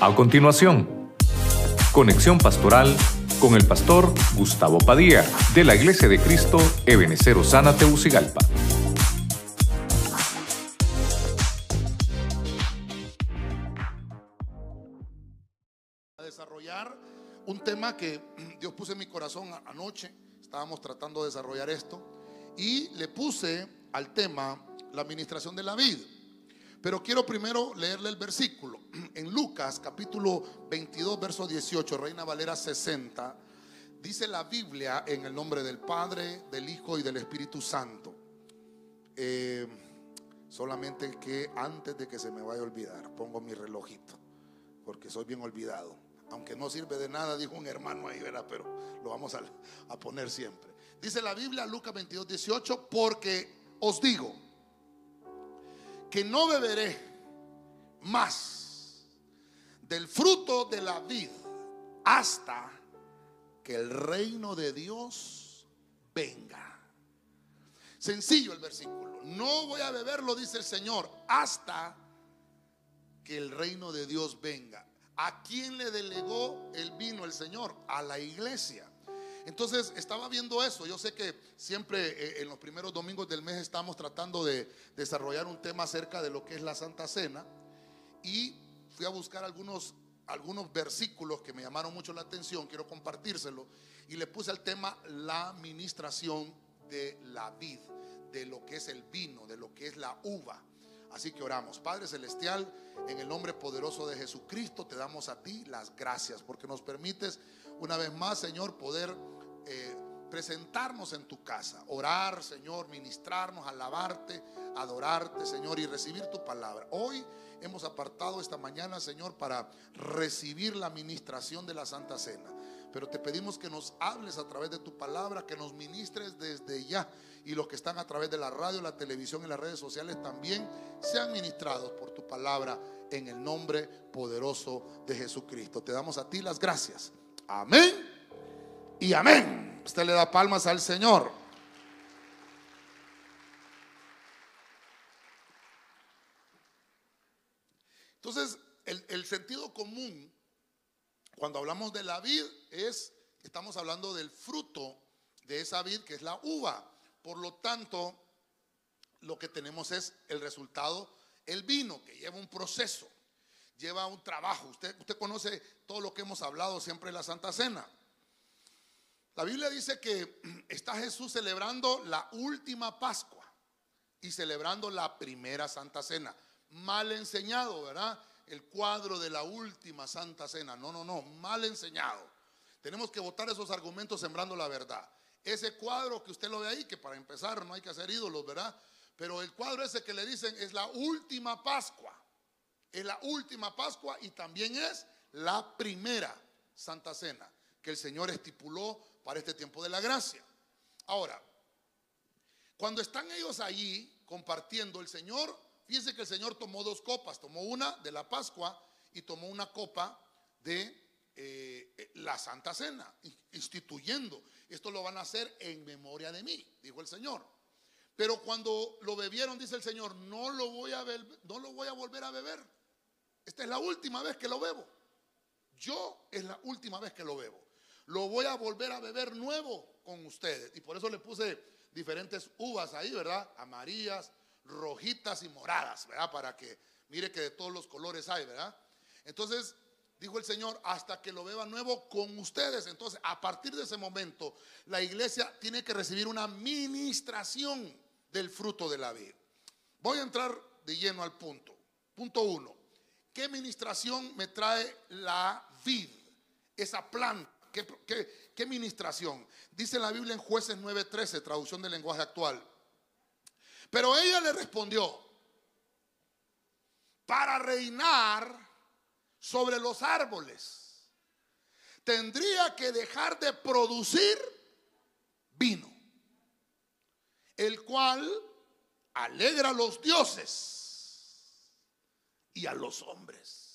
A continuación, conexión pastoral con el pastor Gustavo Padilla de la Iglesia de Cristo Ebenecer Osana Teucigalpa. A desarrollar un tema que Dios puso en mi corazón anoche. Estábamos tratando de desarrollar esto y le puse al tema la administración de la vida. Pero quiero primero leerle el versículo. En Lucas capítulo 22, verso 18, Reina Valera 60, dice la Biblia en el nombre del Padre, del Hijo y del Espíritu Santo. Eh, solamente que antes de que se me vaya a olvidar, pongo mi relojito, porque soy bien olvidado. Aunque no sirve de nada, dijo un hermano ahí, ¿verdad? Pero lo vamos a, a poner siempre. Dice la Biblia, Lucas 22, 18, porque os digo, que no beberé más del fruto de la vid hasta que el reino de Dios venga. Sencillo el versículo. No voy a beberlo, dice el Señor, hasta que el reino de Dios venga. ¿A quién le delegó el vino el Señor? A la iglesia. Entonces estaba viendo eso. Yo sé que siempre eh, en los primeros domingos del mes estamos tratando de desarrollar un tema acerca de lo que es la Santa Cena. Y fui a buscar algunos, algunos versículos que me llamaron mucho la atención. Quiero compartírselo. Y le puse al tema la administración de la vid, de lo que es el vino, de lo que es la uva. Así que oramos. Padre Celestial, en el nombre poderoso de Jesucristo, te damos a ti las gracias porque nos permites una vez más, Señor, poder eh, presentarnos en tu casa, orar, Señor, ministrarnos, alabarte, adorarte, Señor, y recibir tu palabra. Hoy hemos apartado esta mañana, Señor, para recibir la ministración de la Santa Cena. Pero te pedimos que nos hables a través de tu palabra, que nos ministres desde ya. Y los que están a través de la radio, la televisión y las redes sociales también sean ministrados por tu palabra en el nombre poderoso de Jesucristo. Te damos a ti las gracias. Amén y amén. Usted le da palmas al Señor. Entonces, el, sentido común, cuando hablamos de la vid, es que estamos hablando del fruto de esa vid, que es la uva. Por lo tanto, lo que tenemos es el resultado, el vino, que lleva un proceso, lleva un trabajo. Usted, usted conoce todo lo que hemos hablado siempre en la Santa Cena. La Biblia dice que está Jesús celebrando la última Pascua y celebrando la primera Santa Cena. Mal enseñado, ¿verdad? El cuadro de la última Santa Cena. No, no, no, mal enseñado. Tenemos que votar esos argumentos sembrando la verdad. Ese cuadro que usted lo ve ahí, que para empezar no hay que hacer ídolos, ¿verdad? Pero el cuadro ese que le dicen es la última Pascua. Es la última Pascua y también es la primera Santa Cena que el Señor estipuló para este tiempo de la gracia. Ahora, cuando están ellos allí compartiendo, el Señor, fíjense que el Señor tomó dos copas, tomó una de la Pascua y tomó una copa de eh, la Santa Cena, instituyendo, esto lo van a hacer en memoria de mí, dijo el Señor. Pero cuando lo bebieron, dice el Señor, no lo voy a, no lo voy a volver a beber. Esta es la última vez que lo bebo. Yo es la última vez que lo bebo lo voy a volver a beber nuevo con ustedes. Y por eso le puse diferentes uvas ahí, ¿verdad? Amarillas, rojitas y moradas, ¿verdad? Para que mire que de todos los colores hay, ¿verdad? Entonces, dijo el Señor, hasta que lo beba nuevo con ustedes. Entonces, a partir de ese momento, la iglesia tiene que recibir una ministración del fruto de la vida. Voy a entrar de lleno al punto. Punto uno. ¿Qué ministración me trae la vid? Esa planta ¿Qué, ministración? Dice la Biblia en jueces 9:13, traducción del lenguaje actual. Pero ella le respondió, para reinar sobre los árboles, tendría que dejar de producir vino, el cual alegra a los dioses y a los hombres.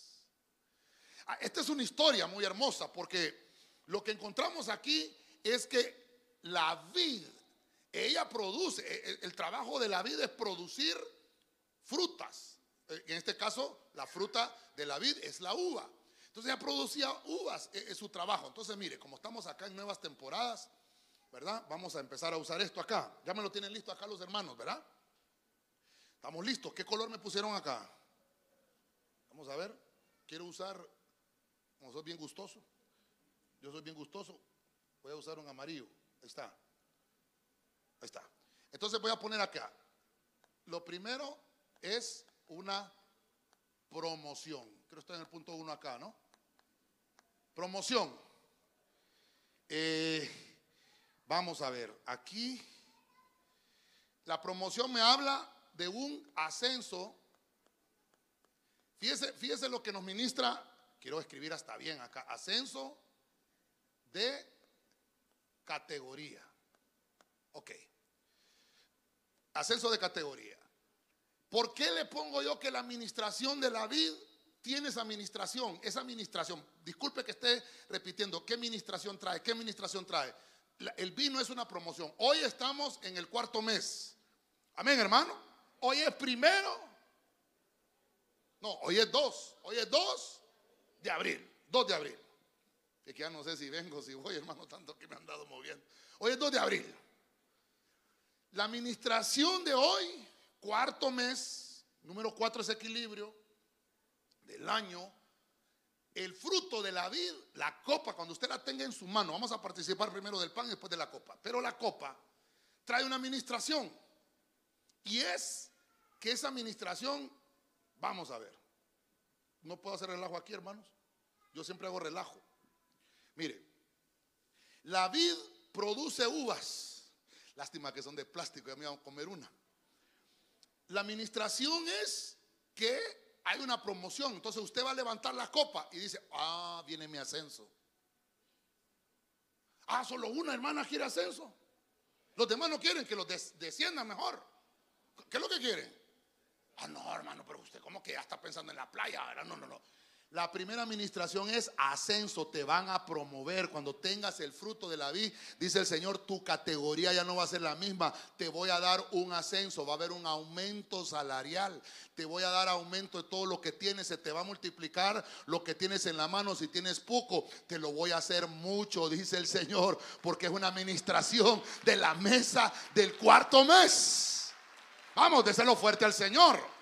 Ah, esta es una historia muy hermosa porque lo que encontramos aquí es que la vid, ella produce, e, e, el, trabajo de la vid es producir frutas. Eh, en este caso, la fruta de la vid es la uva. Entonces ella producía uvas en, su trabajo. Entonces mire, como estamos acá en nuevas temporadas, ¿verdad? Vamos a empezar a usar esto acá. Ya me lo tienen listo acá los hermanos, ¿verdad? Estamos listos. ¿Qué color me pusieron acá? Vamos a ver. Quiero usar, como soy bien gustoso, yo soy bien gustoso, voy a usar un amarillo. Ahí está. Ahí está. Entonces voy a poner acá. Lo primero es una promoción. Creo que está en el punto uno acá, ¿no? Promoción. Eh, vamos a ver, aquí la promoción me habla de un ascenso. Fíjese, fíjese lo que nos ministra, quiero escribir hasta bien acá, ascenso de categoría. Ok. Ascenso de categoría. ¿Por qué le pongo yo que la administración de la vid tiene esa administración? Esa administración, disculpe que esté repitiendo, ¿qué administración trae? ¿Qué administración trae? El vino es una promoción. Hoy estamos en el cuarto mes. Amén, hermano. Hoy es primero. No, hoy es dos. Hoy es dos de abril. Dos de abril. Que ya no sé si vengo, si voy, hermano, tanto que me han dado moviendo. Hoy es 2 de abril. La administración de hoy, cuarto mes, número cuatro es equilibrio del año. El fruto de la vid, la copa, cuando usted la tenga en su mano, vamos a participar primero del pan y después de la copa. Pero la copa trae una administración. Y es que esa administración, vamos a ver, no puedo hacer relajo aquí, hermanos. Yo siempre hago relajo. Mire, la vid produce uvas. Lástima que son de plástico, ya me iban a comer una. La administración es que hay una promoción. Entonces usted va a levantar la copa y dice, ah, viene mi ascenso. Ah, solo una hermana quiere ascenso. Los demás no quieren que los desciendan mejor. ¿Qué es lo que quieren? Ah, no, hermano, pero usted como que ya está pensando en la playa. No, no, no. La primera administración es ascenso, te van a promover. Cuando tengas el fruto de la vid, dice el Señor, tu categoría ya no va a ser la misma. Te voy a dar un ascenso, va a haber un aumento salarial. Te voy a dar aumento de todo lo que tienes, se te va a multiplicar lo que tienes en la mano. Si tienes poco, te lo voy a hacer mucho, dice el Señor, porque es una administración de la mesa del cuarto mes. Vamos, déselo fuerte al Señor.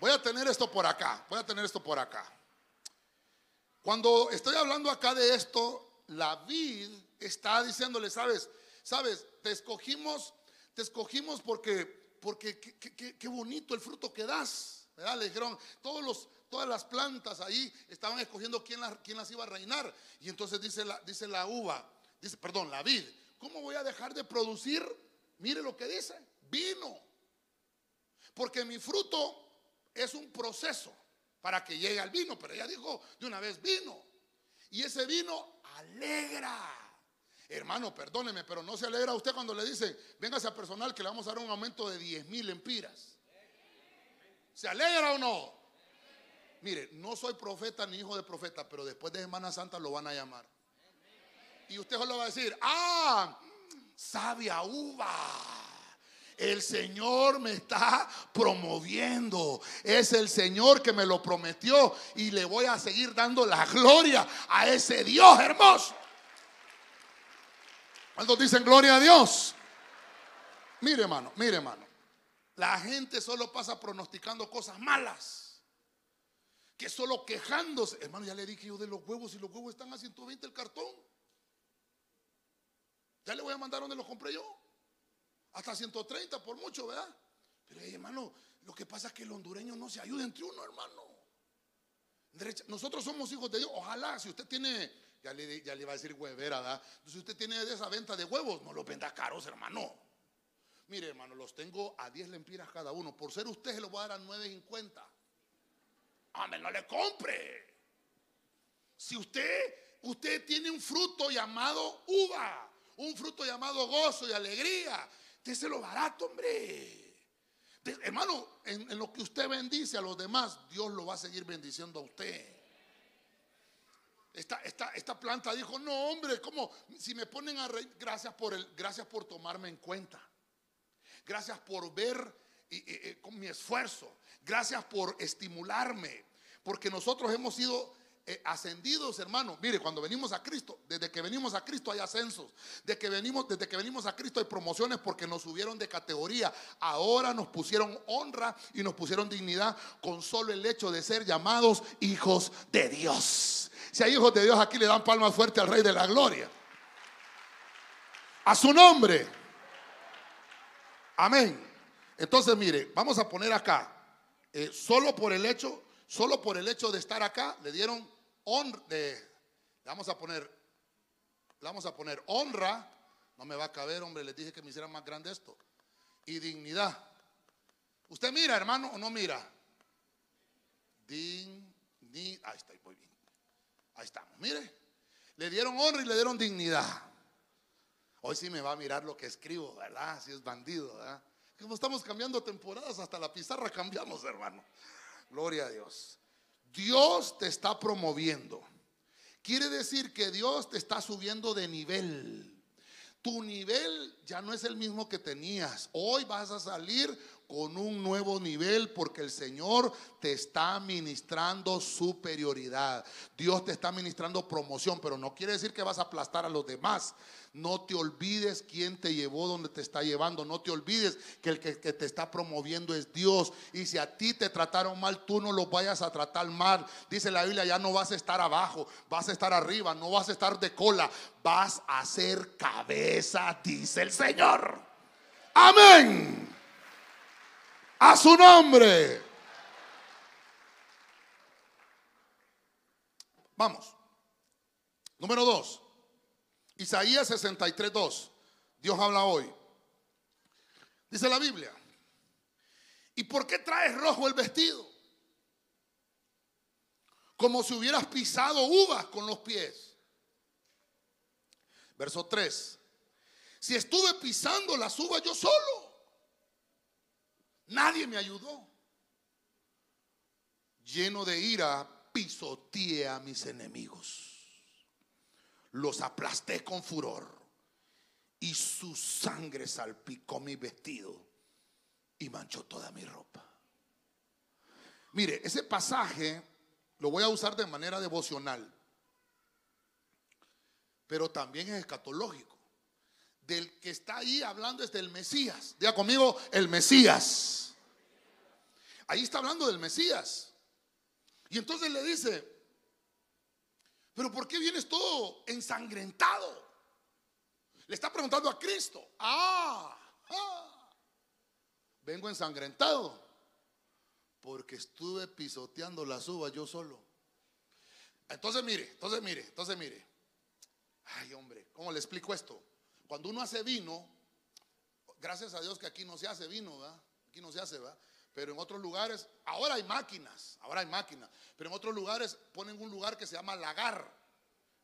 Voy a tener esto por acá, voy a tener esto por acá. Cuando estoy hablando acá de esto, la vid está diciéndole, sabes, sabes, te escogimos, te escogimos porque, porque qué, bonito el fruto que das. ¿verdad? Le dijeron, todos todas las plantas ahí estaban escogiendo quién las, quién las iba a reinar. Y entonces dice la, dice la uva, dice, perdón, la vid, ¿cómo voy a dejar de producir? Mire lo que dice, vino. Porque mi fruto es un proceso para que llegue al vino, pero ella dijo de una vez vino. Y ese vino alegra. Hermano, perdóneme, pero no se alegra usted cuando le dicen, véngase a personal que le vamos a dar un aumento de 10 mil empiras. ¿Se alegra o no? Mire, no soy profeta ni hijo de profeta, pero después de Semana Santa lo van a llamar. Y usted solo va a decir, ah, sabia uva. El Señor me está promoviendo. Es el Señor que me lo prometió y le voy a seguir dando la gloria a ese Dios hermoso. ¿Cuántos dicen gloria a Dios? Mire, hermano, mire, hermano. La gente solo pasa pronosticando cosas malas. Que solo quejándose. Hermano, ya le dije yo de los huevos y los huevos están a 120 el cartón. Ya le voy a mandar donde los compré yo hasta 130 por mucho, ¿verdad? Pero hermano, lo que pasa es que el hondureño no se ayuda entre uno, hermano. Nosotros somos hijos de Dios. Ojalá, si usted tiene, ya le, ya le iba a decir huevera, ¿verdad? Si usted tiene esa venta de huevos, no los venda caros, hermano. Mire, hermano, los tengo a 10 lempiras cada uno. Por ser usted, se los voy a dar a 9.50. Hombre, no le compre. Si usted, usted tiene un fruto llamado uva, un fruto llamado gozo y alegría, lo barato, hombre. hermano, en, lo que usted bendice a los demás, Dios lo va a seguir bendiciendo a usted. Esta, esta, esta planta dijo, no, hombre, como si me ponen a reír, gracias por el, gracias por tomarme en cuenta. Gracias por ver con mi esfuerzo. Gracias por estimularme. Porque nosotros hemos sido eh, ascendidos, hermano. Mire, cuando venimos a Cristo, desde que venimos a Cristo hay ascensos. Desde que venimos, desde que venimos a Cristo hay promociones porque nos subieron de categoría. Ahora nos pusieron honra y nos pusieron dignidad con solo el hecho de ser llamados hijos de Dios. Si hay hijos de Dios, aquí le dan palmas fuerte al Rey de la Gloria. A su nombre. Amén. Entonces, mire, vamos a poner acá, eh, solo por el hecho, solo por el hecho de estar acá, le dieron honra, le vamos a poner, le vamos a poner honra, no me va a caber, hombre, les dije que me hicieran más grande esto, y dignidad. ¿Usted mira, hermano, o no mira? Dignidad, ahí está, muy bien. Ahí estamos, mire. Le dieron honra y le dieron dignidad. Hoy sí me va a mirar lo que escribo, ¿verdad? Si es bandido, ¿verdad? Como estamos cambiando temporadas, hasta la pizarra cambiamos, hermano. Gloria a Dios. Dios te está promoviendo. Quiere decir que Dios te está subiendo de nivel. Tu nivel ya no es el mismo que tenías. Hoy vas a salir con un nuevo nivel porque el Señor te está ministrando superioridad. Dios te está ministrando promoción, pero no quiere decir que vas a aplastar a los demás. No te olvides quién te llevó donde te está llevando. No te olvides que el que, te está promoviendo es Dios. Y si a ti te trataron mal, tú no los vayas a tratar mal. Dice la Biblia, ya no vas a estar abajo, vas a estar arriba, no vas a estar de cola, vas a ser cabeza, dice el Señor. Amén. A su nombre. Vamos. Número dos. Isaías 63, 2. Dios habla hoy. Dice la Biblia. ¿Y por qué traes rojo el vestido? Como si hubieras pisado uvas con los pies. Verso 3. Si estuve pisando las uvas yo solo. Nadie me ayudó. Lleno de ira, pisoteé a mis enemigos los aplasté con furor y su sangre salpicó mi vestido y manchó toda mi ropa. Mire, ese pasaje lo voy a usar de manera devocional, pero también es escatológico. Del que está ahí hablando es del Mesías. Diga conmigo, el Mesías. Ahí está hablando del Mesías. Y entonces le dice, pero ¿por qué vienes todo ensangrentado? Le está preguntando a Cristo. Ah, ah, vengo ensangrentado porque estuve pisoteando las uvas yo solo. Entonces mire, entonces mire, entonces mire. Ay, hombre, ¿cómo le explico esto? Cuando uno hace vino, gracias a Dios que aquí no se hace vino, ¿verdad? Aquí no se hace, ¿verdad? Pero en otros lugares, ahora hay máquinas, ahora hay máquinas, pero en otros lugares ponen un lugar que se llama lagar,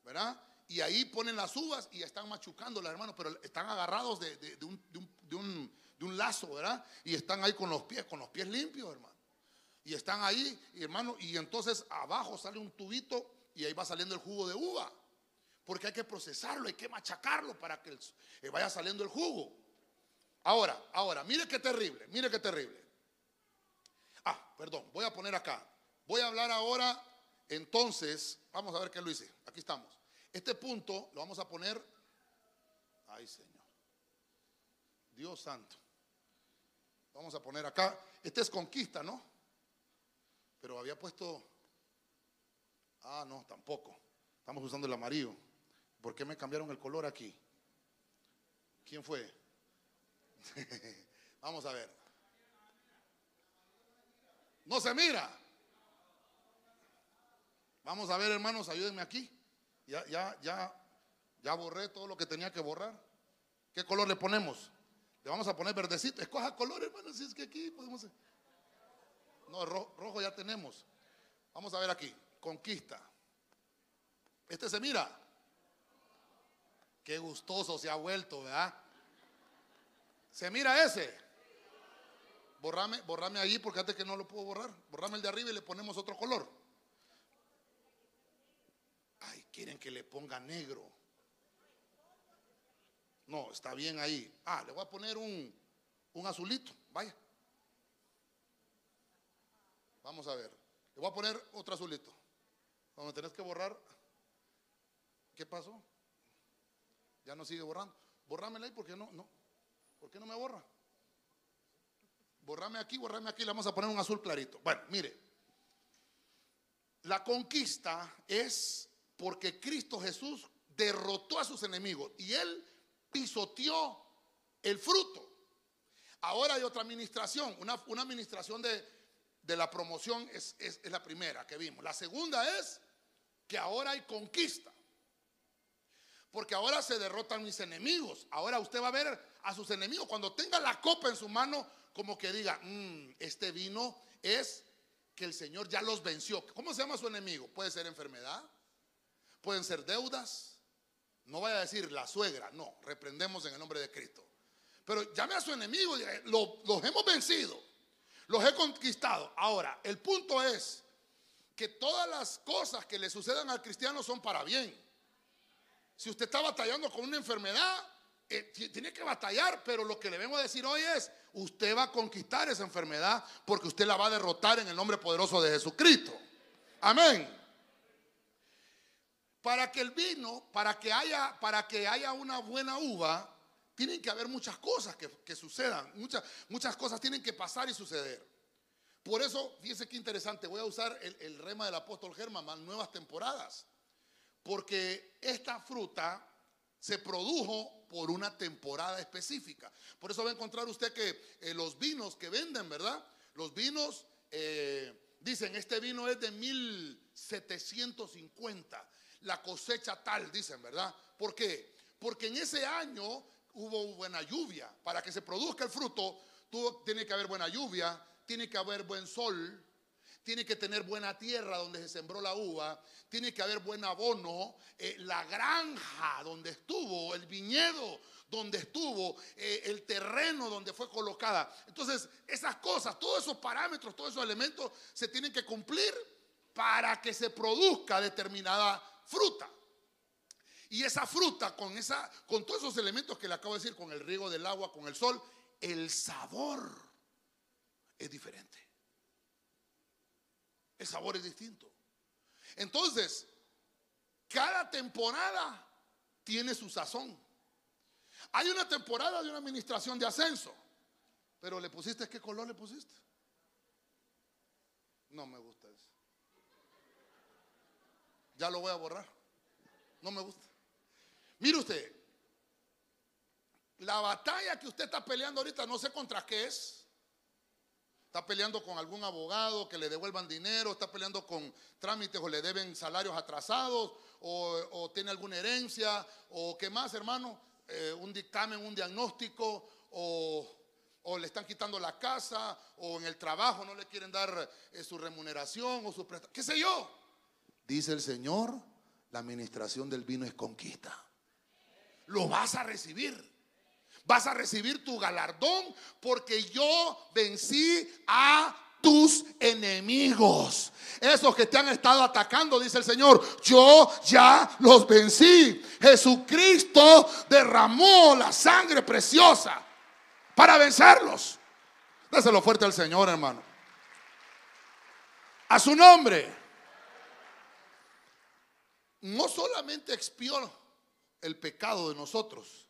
¿verdad? Y ahí ponen las uvas y están machucándolas, hermano, pero están agarrados de, un, lazo, ¿verdad? Y están ahí con los pies, con los pies limpios, hermano. Y están ahí, hermano, y entonces abajo sale un tubito y ahí va saliendo el jugo de uva. Porque hay que procesarlo, hay que machacarlo para que eh, vaya saliendo el jugo. Ahora, ahora, mire qué terrible, mire qué terrible. Ah, perdón, voy a poner acá. Voy a hablar ahora, entonces, vamos a ver qué lo hice. Aquí estamos. Este punto lo vamos a poner. Ay, Señor. Dios santo. Vamos a poner acá. Este es conquista, ¿no? Pero había puesto. Ah, no, tampoco. Estamos usando el amarillo. ¿Por qué me cambiaron el color aquí? ¿Quién fue? Vamos a ver. No se mira. Vamos a ver, hermanos, ayúdenme aquí. Ya, ya, ya, ya borré todo lo que tenía que borrar. ¿Qué color le ponemos? Le vamos a poner verdecito. Escoja color, hermanos, si es que aquí podemos. No, rojo ya tenemos. Vamos a ver aquí. Conquista. Este se mira. Qué gustoso se ha vuelto, ¿verdad? Se mira ese. Borrame, borrame ahí porque antes que no lo puedo borrar. Borrame el de arriba y le ponemos otro color. Ay, quieren que le ponga negro. No, está bien ahí. Ah, le voy a poner un, un azulito. Vaya. Vamos a ver. Le voy a poner otro azulito. Donde tenés que borrar. ¿Qué pasó? Ya no sigue borrando. Borrámela ahí porque no, no. ¿Por qué no me borra? Borrame aquí, borrame aquí. Le vamos a poner un azul clarito. Bueno, mire. La conquista es porque Cristo Jesús derrotó a sus enemigos y él pisoteó el fruto. Ahora hay otra administración, una, una administración de, de, la promoción es, es, es la primera que vimos. La segunda es que ahora hay conquista. Porque ahora se derrotan mis enemigos. Ahora usted va a ver a sus enemigos. Cuando tenga la copa en su mano, como que diga, mmm, este vino es que el Señor ya los venció. ¿Cómo se llama su enemigo? Puede ser enfermedad, pueden ser deudas. No vaya a decir la suegra, no, reprendemos en el nombre de Cristo. Pero llame a su enemigo, los hemos vencido, los he conquistado. Ahora, el punto es que todas las cosas que le sucedan al cristiano son para bien. Si usted está batallando con una enfermedad, eh, tiene que batallar, pero lo que le vengo a decir hoy es, usted va a conquistar esa enfermedad porque usted la va a derrotar en el nombre poderoso de Jesucristo. Amén. Para que el vino, para que haya, para que haya una buena uva, tienen que haber muchas cosas que, sucedan, muchas, muchas cosas tienen que pasar y suceder. Por eso, fíjense qué interesante, voy a usar el, el rema del apóstol Germán, nuevas temporadas. Porque esta fruta se produjo por una temporada específica. Por eso va a encontrar usted que eh, los vinos que venden, ¿verdad? Los vinos, eh, dicen, este vino es de 1750, la cosecha tal, dicen, ¿verdad? ¿Por qué? Porque en ese año hubo buena lluvia. Para que se produzca el fruto, tiene que haber buena lluvia, tiene que haber buen sol, tiene que tener buena tierra donde se sembró la uva, tiene que haber buen abono, eh, la granja donde estuvo, el viñedo donde estuvo, eh, el terreno donde fue colocada. Entonces, esas cosas, todos esos parámetros, todos esos elementos se tienen que cumplir para que se produzca determinada fruta. Y esa fruta con esa con todos esos elementos que le acabo de decir, con el riego del agua, con el sol, el sabor es diferente. El sabor es distinto. Entonces, cada temporada tiene su sazón. Hay una temporada de una administración de ascenso, pero le pusiste, ¿qué color le pusiste? No me gusta eso. Ya lo voy a borrar. No me gusta. Mire usted, la batalla que usted está peleando ahorita, no sé contra qué es. Está peleando con algún abogado que le devuelvan dinero, está peleando con trámites o le deben salarios atrasados, o, tiene alguna herencia, o qué más, hermano, eh, un dictamen, un diagnóstico, o, le están quitando la casa, o en el trabajo no le quieren dar eh, su remuneración o su prestación, qué sé yo. Dice el Señor, la administración del vino es conquista. Lo vas a recibir. Vas a recibir tu galardón porque yo vencí a tus enemigos. Esos que te han estado atacando, dice el Señor, yo ya los vencí. Jesucristo derramó la sangre preciosa para vencerlos. Dáselo fuerte al Señor, hermano. A su nombre. No solamente expió el pecado de nosotros,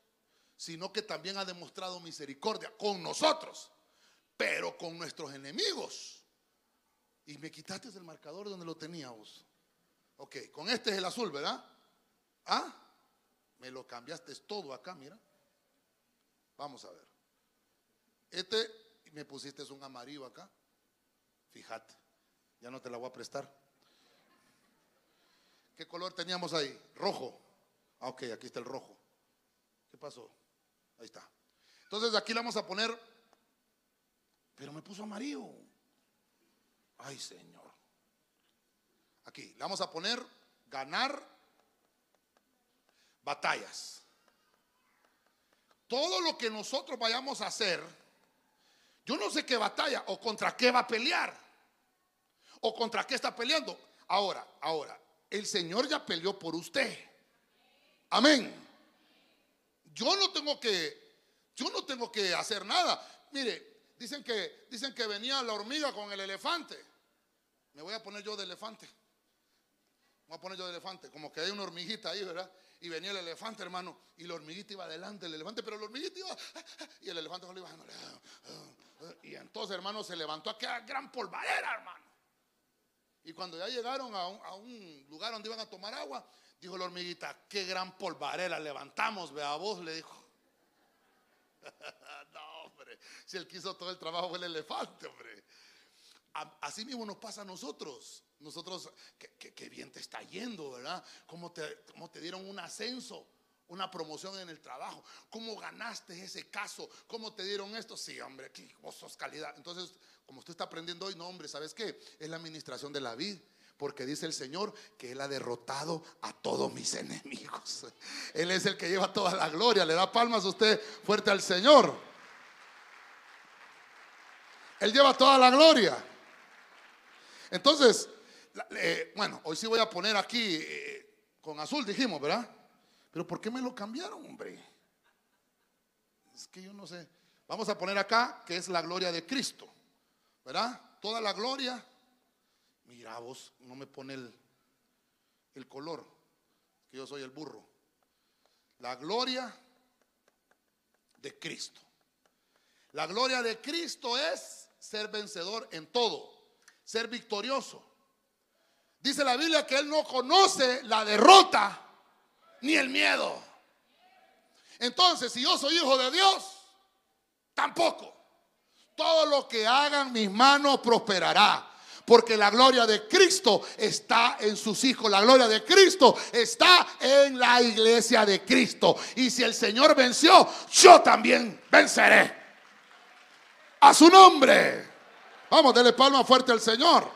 sino que también ha demostrado misericordia con nosotros, pero con nuestros enemigos. Y me quitaste el marcador donde lo teníamos. Ok, con este es el azul, ¿verdad? Ah, me lo cambiaste todo acá, mira. Vamos a ver. Este me pusiste un amarillo acá. Fíjate, ya no te la voy a prestar. ¿Qué color teníamos ahí? Rojo. Ah, ok, aquí está el rojo. ¿Qué pasó? Ahí está. Entonces aquí le vamos a poner, pero me puso amarillo. Ay, Señor. Aquí le vamos a poner ganar batallas. Todo lo que nosotros vayamos a hacer, yo no sé qué batalla o contra qué va a pelear o contra qué está peleando. Ahora, ahora, el Señor ya peleó por usted. Amén. Yo no tengo que, yo no tengo que hacer nada. Mire, dicen que, dicen que venía la hormiga con el elefante. Me voy a poner yo de elefante. Me voy a poner yo de elefante. Como que hay una hormiguita ahí, ¿verdad? Y venía el elefante, hermano. Y la hormiguita iba adelante, el elefante, pero la hormiguita iba. Y el elefante solo iba bajando. Y entonces, hermano, se levantó aquella gran polvadera, hermano. Y cuando ya llegaron a un lugar donde iban a tomar agua, dijo la hormiguita: Qué gran polvarera levantamos, vea vos, le dijo. no, hombre. Si él quiso todo el trabajo fue el elefante, hombre. Así mismo nos pasa a nosotros. Nosotros, qué, bien te está yendo, ¿verdad? ¿Cómo te, ¿Cómo te dieron un ascenso? una promoción en el trabajo. ¿Cómo ganaste ese caso? ¿Cómo te dieron esto? Sí, hombre, aquí vos sos calidad. Entonces, como usted está aprendiendo hoy, no, hombre, ¿sabes qué? Es la administración de la vida. Porque dice el Señor que Él ha derrotado a todos mis enemigos. Él es el que lleva toda la gloria. Le da palmas a usted fuerte al Señor. Él lleva toda la gloria. Entonces, eh, bueno, hoy sí voy a poner aquí eh, con azul, dijimos, ¿verdad? Pero ¿por qué me lo cambiaron, hombre? Es que yo no sé. Vamos a poner acá que es la gloria de Cristo, ¿verdad? Toda la gloria. Mira vos, no me pone el, el color, que yo soy el burro. La gloria de Cristo. La gloria de Cristo es ser vencedor en todo, ser victorioso. Dice la Biblia que Él no conoce la derrota ni el miedo. Entonces, si yo soy hijo de Dios, tampoco. Todo lo que hagan mis manos prosperará. Porque la gloria de Cristo está en sus hijos. La gloria de Cristo está en la iglesia de Cristo. Y si el Señor venció, yo también venceré. A su nombre. Vamos, dele palma fuerte al Señor.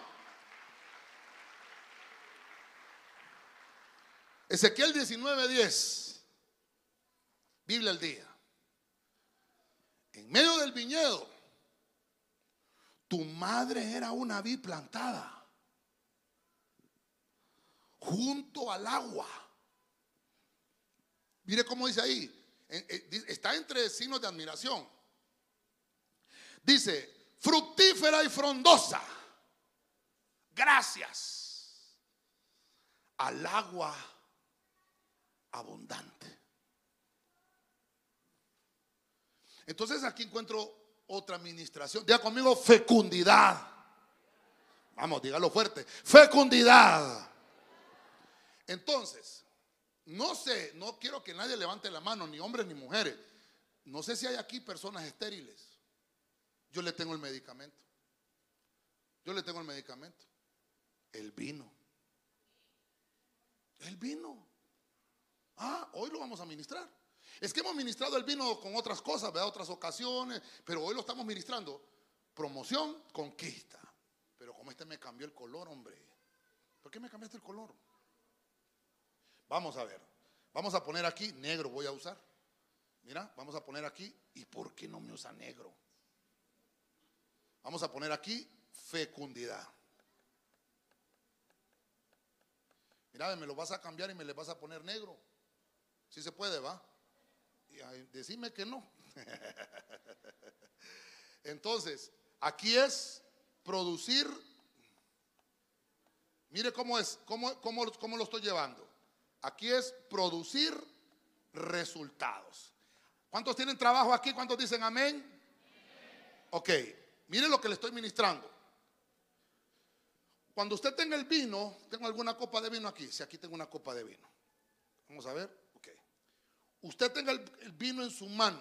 Ezequiel 19:10, Biblia al día. En medio del viñedo, tu madre era una vid plantada junto al agua. Mire cómo dice ahí, está entre signos de admiración. Dice, fructífera y frondosa. Gracias al agua abundante. Entonces aquí encuentro otra administración. Diga conmigo fecundidad. Vamos, dígalo fuerte. Fecundidad. Entonces, no sé, no quiero que nadie levante la mano, ni hombres ni mujeres. No sé si hay aquí personas estériles. Yo le tengo el medicamento. Yo le tengo el medicamento. El vino. El vino. Ah, hoy lo vamos a ministrar. Es que hemos ministrado el vino con otras cosas, ¿verdad? Otras ocasiones, pero hoy lo estamos ministrando. Promoción, conquista. Pero como este me cambió el color, hombre. ¿Por qué me cambiaste el color? Vamos a ver. Vamos a poner aquí, negro voy a usar. Mira, vamos a poner aquí, ¿y por qué no me usa negro? Vamos a poner aquí fecundidad. Mira, me lo vas a cambiar y me le vas a poner negro. Si se puede, ¿va? Decime que no. Entonces, aquí es producir. Mire cómo es, cómo, cómo, cómo lo estoy llevando. Aquí es producir resultados. ¿Cuántos tienen trabajo aquí? ¿Cuántos dicen amén? Ok, mire lo que le estoy ministrando. Cuando usted tenga el vino, tengo alguna copa de vino aquí. Si aquí tengo una copa de vino. Vamos a ver usted tenga el, vino en su mano,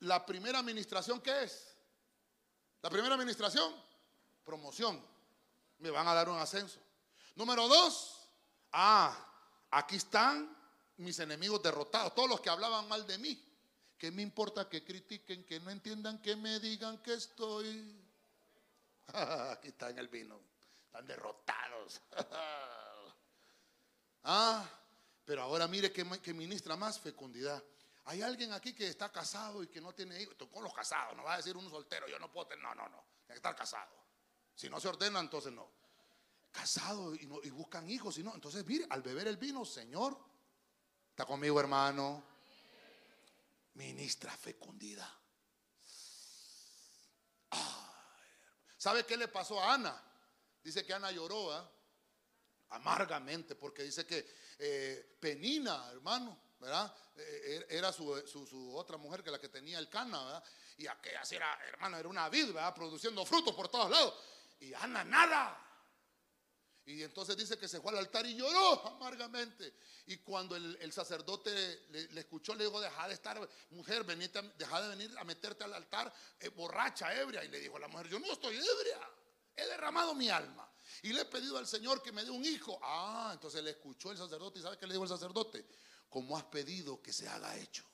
la primera administración, ¿qué es? La primera administración, promoción. Me van a dar un ascenso. Número dos, ah, aquí están mis enemigos derrotados, todos los que hablaban mal de mí. ¿Qué me importa que critiquen, que no entiendan, que me digan que estoy? aquí están el vino, están derrotados. ah, pero ahora mire que, ministra más fecundidad. Hay alguien aquí que está casado y que no tiene hijos. Con los casados, no va a decir un soltero, yo no puedo tener. No, no, no. Tiene que estar casado. Si no se ordena, entonces no. Casado y, y buscan hijos, y no. Entonces, mire, al beber el vino, Señor, está conmigo, hermano. Ministra fecundidad. ¿Sabe qué le pasó a Ana? Dice que Ana lloró ¿ah? Amargamente porque dice que eh, Penina, hermano, ¿verdad? Eh, era su, otra mujer que la que tenía el cana, ¿verdad? Y aquella era, hermano, era una vid, ¿verdad? Produciendo frutos por todos lados. Y Ana nada. Y entonces dice que se fue al altar y lloró amargamente. Y cuando el, sacerdote le, escuchó, le dijo, deja de estar, mujer, deja de venir a meterte al altar eh, borracha, ebria. Y le dijo a la mujer, yo no estoy ebria, he derramado mi alma. Y le he pedido al Señor que me dé un hijo. Ah, entonces le escuchó el sacerdote. ¿Y sabe qué le dijo el sacerdote? Como has pedido que se haga hecho.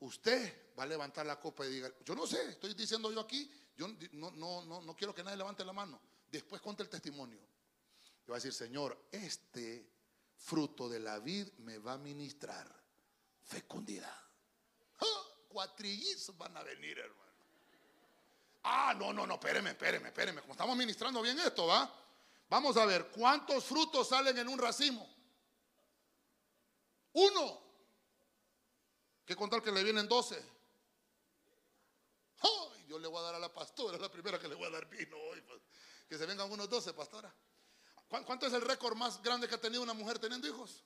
Usted va a levantar la copa y diga, yo no sé, estoy diciendo yo aquí, yo no, no, no, no quiero que nadie levante la mano. Después cuenta el testimonio. Y va a decir, Señor, este fruto de la vid me va a ministrar fecundidad. ¡Ah! Cuatrillizos van a venir, hermano. Ah, no, no, no, espéreme, espéreme, espéreme. Como estamos ministrando bien esto, ¿va? Vamos a ver, ¿cuántos frutos salen en un racimo? Uno. ¿Qué contar que le vienen doce? ¡Ay! Yo le voy a dar a la pastora, la primera que le voy a dar vino hoy. Pues. Que se vengan unos 12, pastora. ¿Cuánto es el récord más grande que ha tenido una mujer teniendo hijos?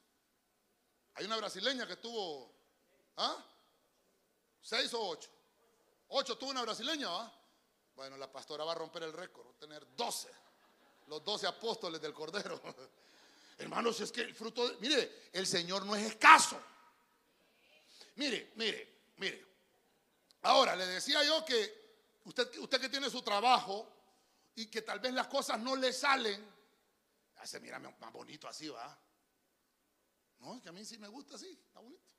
Hay una brasileña que tuvo, ¿ah? ¿Seis o ocho? Ocho tuvo una brasileña, ¿va? Bueno, la pastora va a romper el récord, va a tener 12. Los 12 apóstoles del Cordero. Hermanos, es que el fruto, de, mire, el Señor no es escaso. Mire, mire, mire. Ahora, le decía yo que usted, usted que tiene su trabajo, y que tal vez las cosas no le salen, hace mira más bonito así, va. No, que a mí sí me gusta así, está bonito.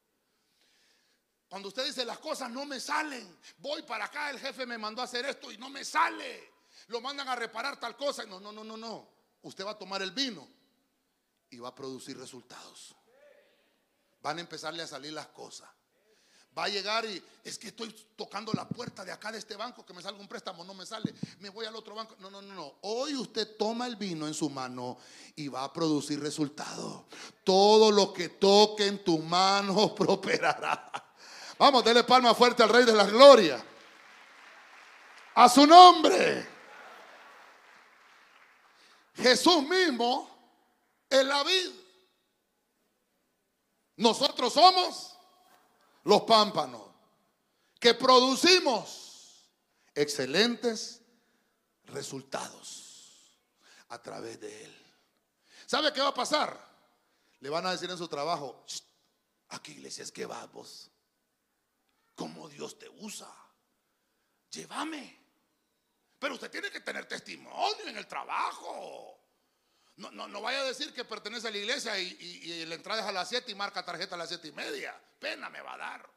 Cuando usted dice las cosas no me salen, voy para acá, el jefe me mandó a hacer esto y no me sale. Lo mandan a reparar tal cosa. No, no, no, no, no. Usted va a tomar el vino y va a producir resultados. Van a empezarle a salir las cosas va a llegar y es que estoy tocando la puerta de acá de este banco que me salga un préstamo, no me sale, me voy al otro banco. No, no, no, no. Hoy usted toma el vino en su mano y va a producir resultados. Todo lo que toque en tu mano prosperará. Vamos, dele palma fuerte al Rey de la Gloria. A su nombre. Jesús mismo es la vida. Nosotros somos los pámpanos, que producimos excelentes resultados a través de él. ¿Sabe qué va a pasar? Le van a decir en su trabajo, aquí iglesia es que vamos, como Dios te usa, llévame. Pero usted tiene que tener testimonio en el trabajo. No, no, no vaya a decir que pertenece a la iglesia y, y, la entrada es a las 7 y marca tarjeta a las 7 y media. Pena me va a dar.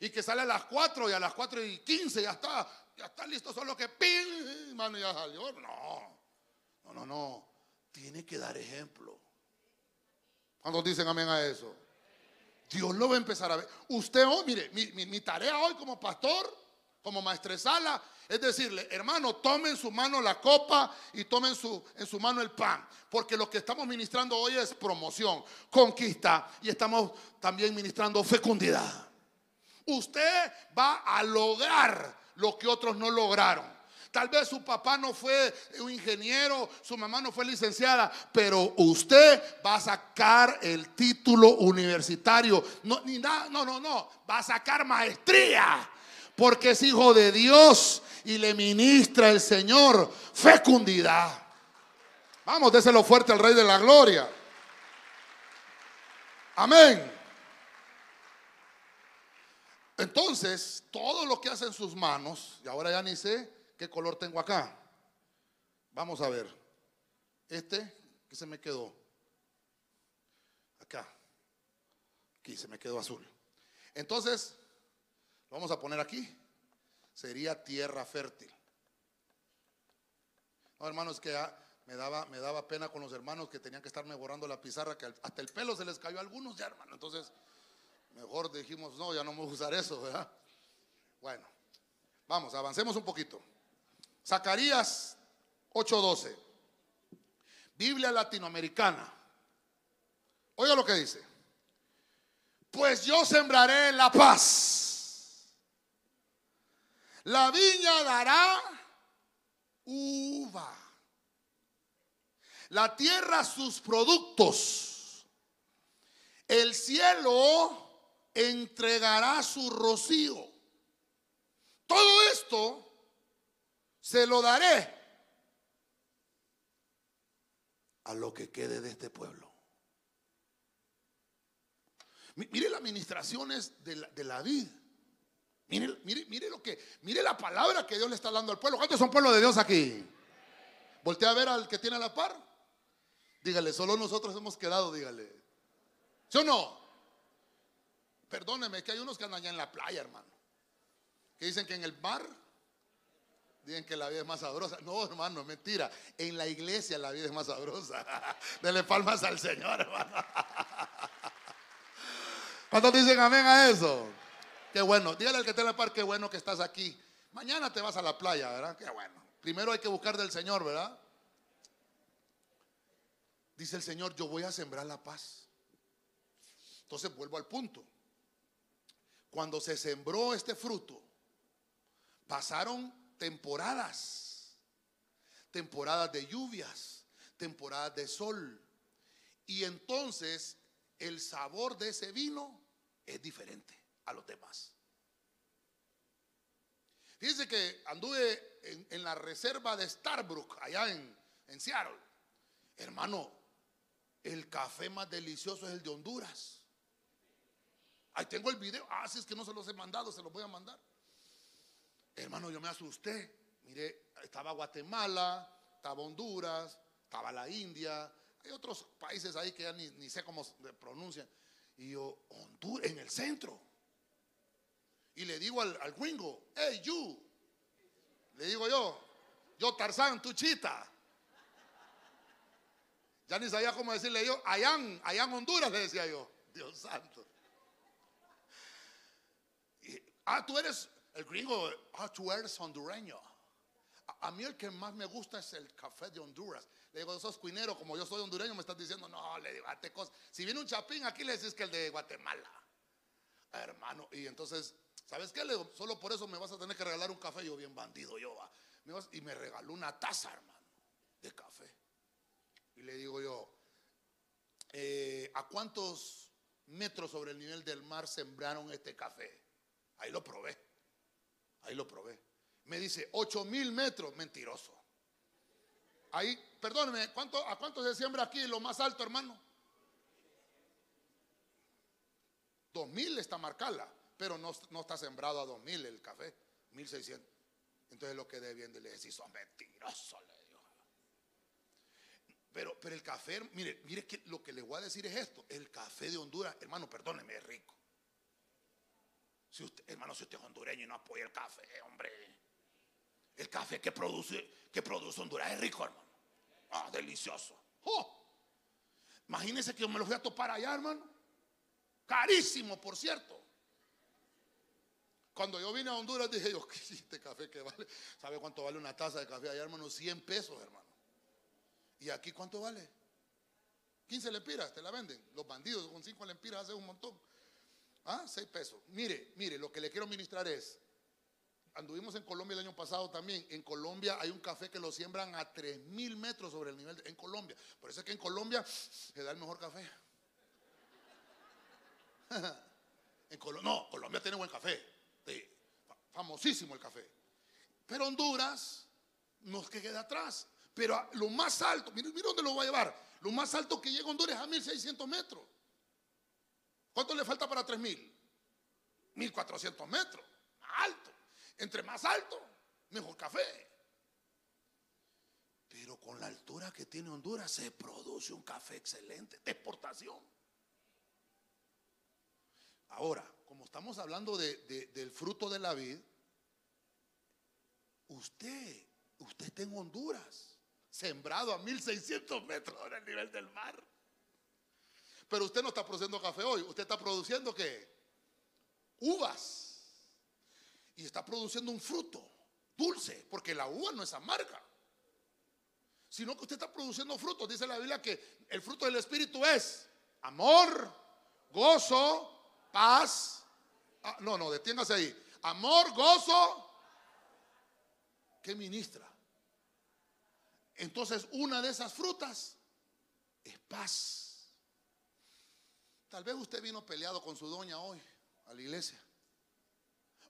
Y que sale a las 4 y a las 4 y 15 ya está, ya está listo, solo que pin, mano, ya salió. No, no, no, no. Tiene que dar ejemplo. ¿Cuántos dicen amén a eso? Dios lo va a empezar a ver. Usted hoy, mire, mi, tarea hoy como pastor, como maestresala, es decirle, hermano, tome en su mano la copa y tome en su, en su mano el pan. Porque lo que estamos ministrando hoy es promoción, conquista y estamos también ministrando fecundidad. Usted va a lograr lo que otros no lograron. Tal vez su papá no fue un ingeniero, su mamá no fue licenciada, pero usted va a sacar el título universitario. No, no, no, no. Va a sacar maestría porque es hijo de Dios y le ministra el Señor fecundidad. Vamos, déselo fuerte al Rey de la Gloria. Amén. Entonces, todo lo que hace en sus manos, y ahora ya ni sé qué color tengo acá. Vamos a ver. Este que se me quedó. Acá. Aquí se me quedó azul. Entonces, vamos a poner aquí sería tierra fértil. No, hermanos, que me daba, me daba pena con los hermanos que tenían que estarme borrando la pizarra, que hasta el pelo se les cayó a algunos ya, hermano. Entonces, mejor dijimos, no, ya no vamos a usar eso, ¿verdad? Bueno, vamos, avancemos un poquito. Zacarías 8:12. Biblia latinoamericana. Oiga lo que dice. Pues yo sembraré la paz. La viña dará uva. La tierra sus productos. El cielo entregará su rocío. Todo esto se lo daré a lo que quede de este pueblo. Mire las administraciones de la, vid. Mire, mire, mire, lo que, mire la palabra que Dios le está dando al pueblo. ¿Cuántos son pueblo de Dios aquí? Voltea a ver al que tiene la par. Dígale, solo nosotros hemos quedado, dígale. ¿Sí o no? Perdóneme, que hay unos que andan allá en la playa, hermano. Que dicen que en el mar Dicen que la vida es más sabrosa. No, hermano, es mentira. En la iglesia la vida es más sabrosa. Dele palmas al Señor, hermano. ¿Cuántos dicen amén a eso? Qué bueno. Dígale al que te la par, qué bueno que estás aquí. Mañana te vas a la playa, ¿verdad? Qué bueno. Primero hay que buscar del Señor, ¿verdad? Dice el Señor, yo voy a sembrar la paz. Entonces vuelvo al punto. Cuando se sembró este fruto, pasaron temporadas, temporadas de lluvias, temporadas de sol. Y entonces el sabor de ese vino es diferente a los demás. Fíjense que anduve en, la reserva de Starbrook, allá en, en Seattle. Hermano, el café más delicioso es el de Honduras. Ahí tengo el video. Ah, si es que no se los he mandado, se los voy a mandar. Hermano, yo me asusté. Mire, estaba Guatemala, estaba Honduras, estaba la India. Hay otros países ahí que ya ni, sé cómo se pronuncian. Y yo, Honduras, en el centro. Y le digo al, al gringo, hey, you. Le digo yo, yo Tarzán, tu chita. Ya ni sabía cómo decirle yo, allá en Honduras, le decía yo. Dios santo. ah, tú eres el gringo, ah, tú eres hondureño. A, mí el que más me gusta es el café de Honduras. Le digo, sos cuinero, como yo soy hondureño, me estás diciendo, no, le digo, te cosas. Si viene un chapín, aquí le decís que el de Guatemala. Hermano, y entonces, ¿sabes qué? Solo por eso me vas a tener que regalar un café. Yo, bien bandido, yo, va. y me regaló una taza, hermano, de café. Y le digo yo, eh, ¿a cuántos metros sobre el nivel del mar sembraron este café? Ahí lo probé. Ahí lo probé. Me dice, 8 mil metros. Mentiroso. Ahí, perdóneme, ¿cuánto, ¿a cuánto se siembra aquí lo más alto, hermano? 2000 está marcada, pero no, está sembrado a 2000 el café, 1600. Entonces lo que bien le decir, son mentirosos, le digo. Pero, pero el café, mire, mire que lo que le voy a decir es esto: el café de Honduras, hermano, perdóneme, es rico. Si usted, hermano, si usted es hondureño y no apoya el café, hombre. El café que produce, que produce Honduras es rico, hermano. Ah, delicioso. Oh. Imagínense que yo me lo fui a topar allá, hermano. Carísimo, por cierto. Cuando yo vine a Honduras dije yo, ¿qué este café que vale? ¿Sabe cuánto vale una taza de café allá, hermano? 100 pesos, hermano. ¿Y aquí cuánto vale? 15 lempiras, te la venden. Los bandidos con 5 lempiras hacen un montón. Ah, seis pesos. Mire, mire, lo que le quiero ministrar es, anduvimos en Colombia el año pasado también. En Colombia hay un café que lo siembran a tres mil metros sobre el nivel, en Colombia. Por eso es que en Colombia se da el mejor café. en no, Colombia tiene buen café. famosísimo el café. Pero Honduras nos queda atrás. Pero lo más alto, mire, mire dónde lo voy a llevar. Lo más alto que llega Honduras es a 1600 metros. ¿Cuánto le falta para 3000? 1400 metros. Alto. Entre más alto, mejor café. Pero con la altura que tiene Honduras se produce un café excelente de exportación. Ahora, como estamos hablando del fruto de la vid, usted, usted está en Honduras, sembrado a 1600 metros sobre el nivel del mar. Pero usted no está produciendo café hoy, usted está produciendo qué? Uvas. Y está produciendo un fruto dulce, porque la uva no es amarga. Sino que usted está produciendo frutos. Dice la Biblia que el fruto del Espíritu es amor, gozo, paz. Ah, no, no, deténgase ahí. Amor, gozo. ¿Qué ministra? Entonces, una de esas frutas es paz. Tal vez usted vino peleado con su doña hoy a la iglesia.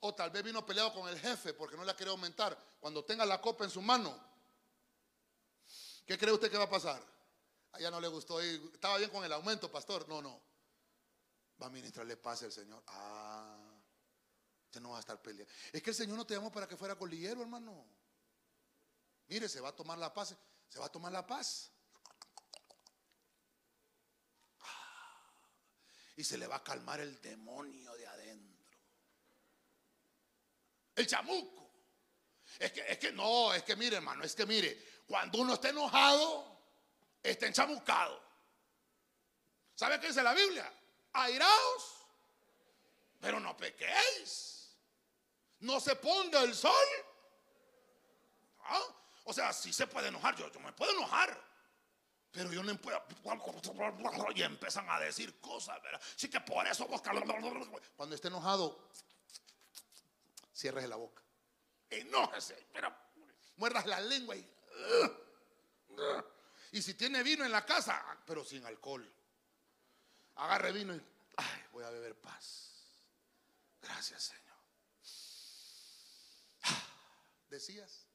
O tal vez vino peleado con el jefe porque no le ha querido aumentar. Cuando tenga la copa en su mano, ¿qué cree usted que va a pasar? Allá no le gustó y estaba bien con el aumento, pastor. No, no. Va a ministrarle paz al Señor. Ah, usted no va a estar peleando. Es que el Señor no te llamó para que fuera colillero, hermano. Mire, se va a tomar la paz. Se va a tomar la paz. Y se le va a calmar el demonio de adentro. El chamuco. Es que, es que no, es que mire, hermano, es que mire, cuando uno está enojado, está enchamucado. ¿Sabe qué dice la Biblia? Airaos, pero no pequéis. No se ponga el sol. ¿Ah? O sea, sí se puede enojar, yo, yo me puedo enojar. Pero yo no puedo. Y empiezan a decir cosas, ¿verdad? Sí que por eso Cuando esté enojado, cierres la boca. Enójese, pero muerdas la lengua y. Y si tiene vino en la casa, pero sin alcohol. Agarre vino y. Voy a beber paz. Gracias, Señor. Decías.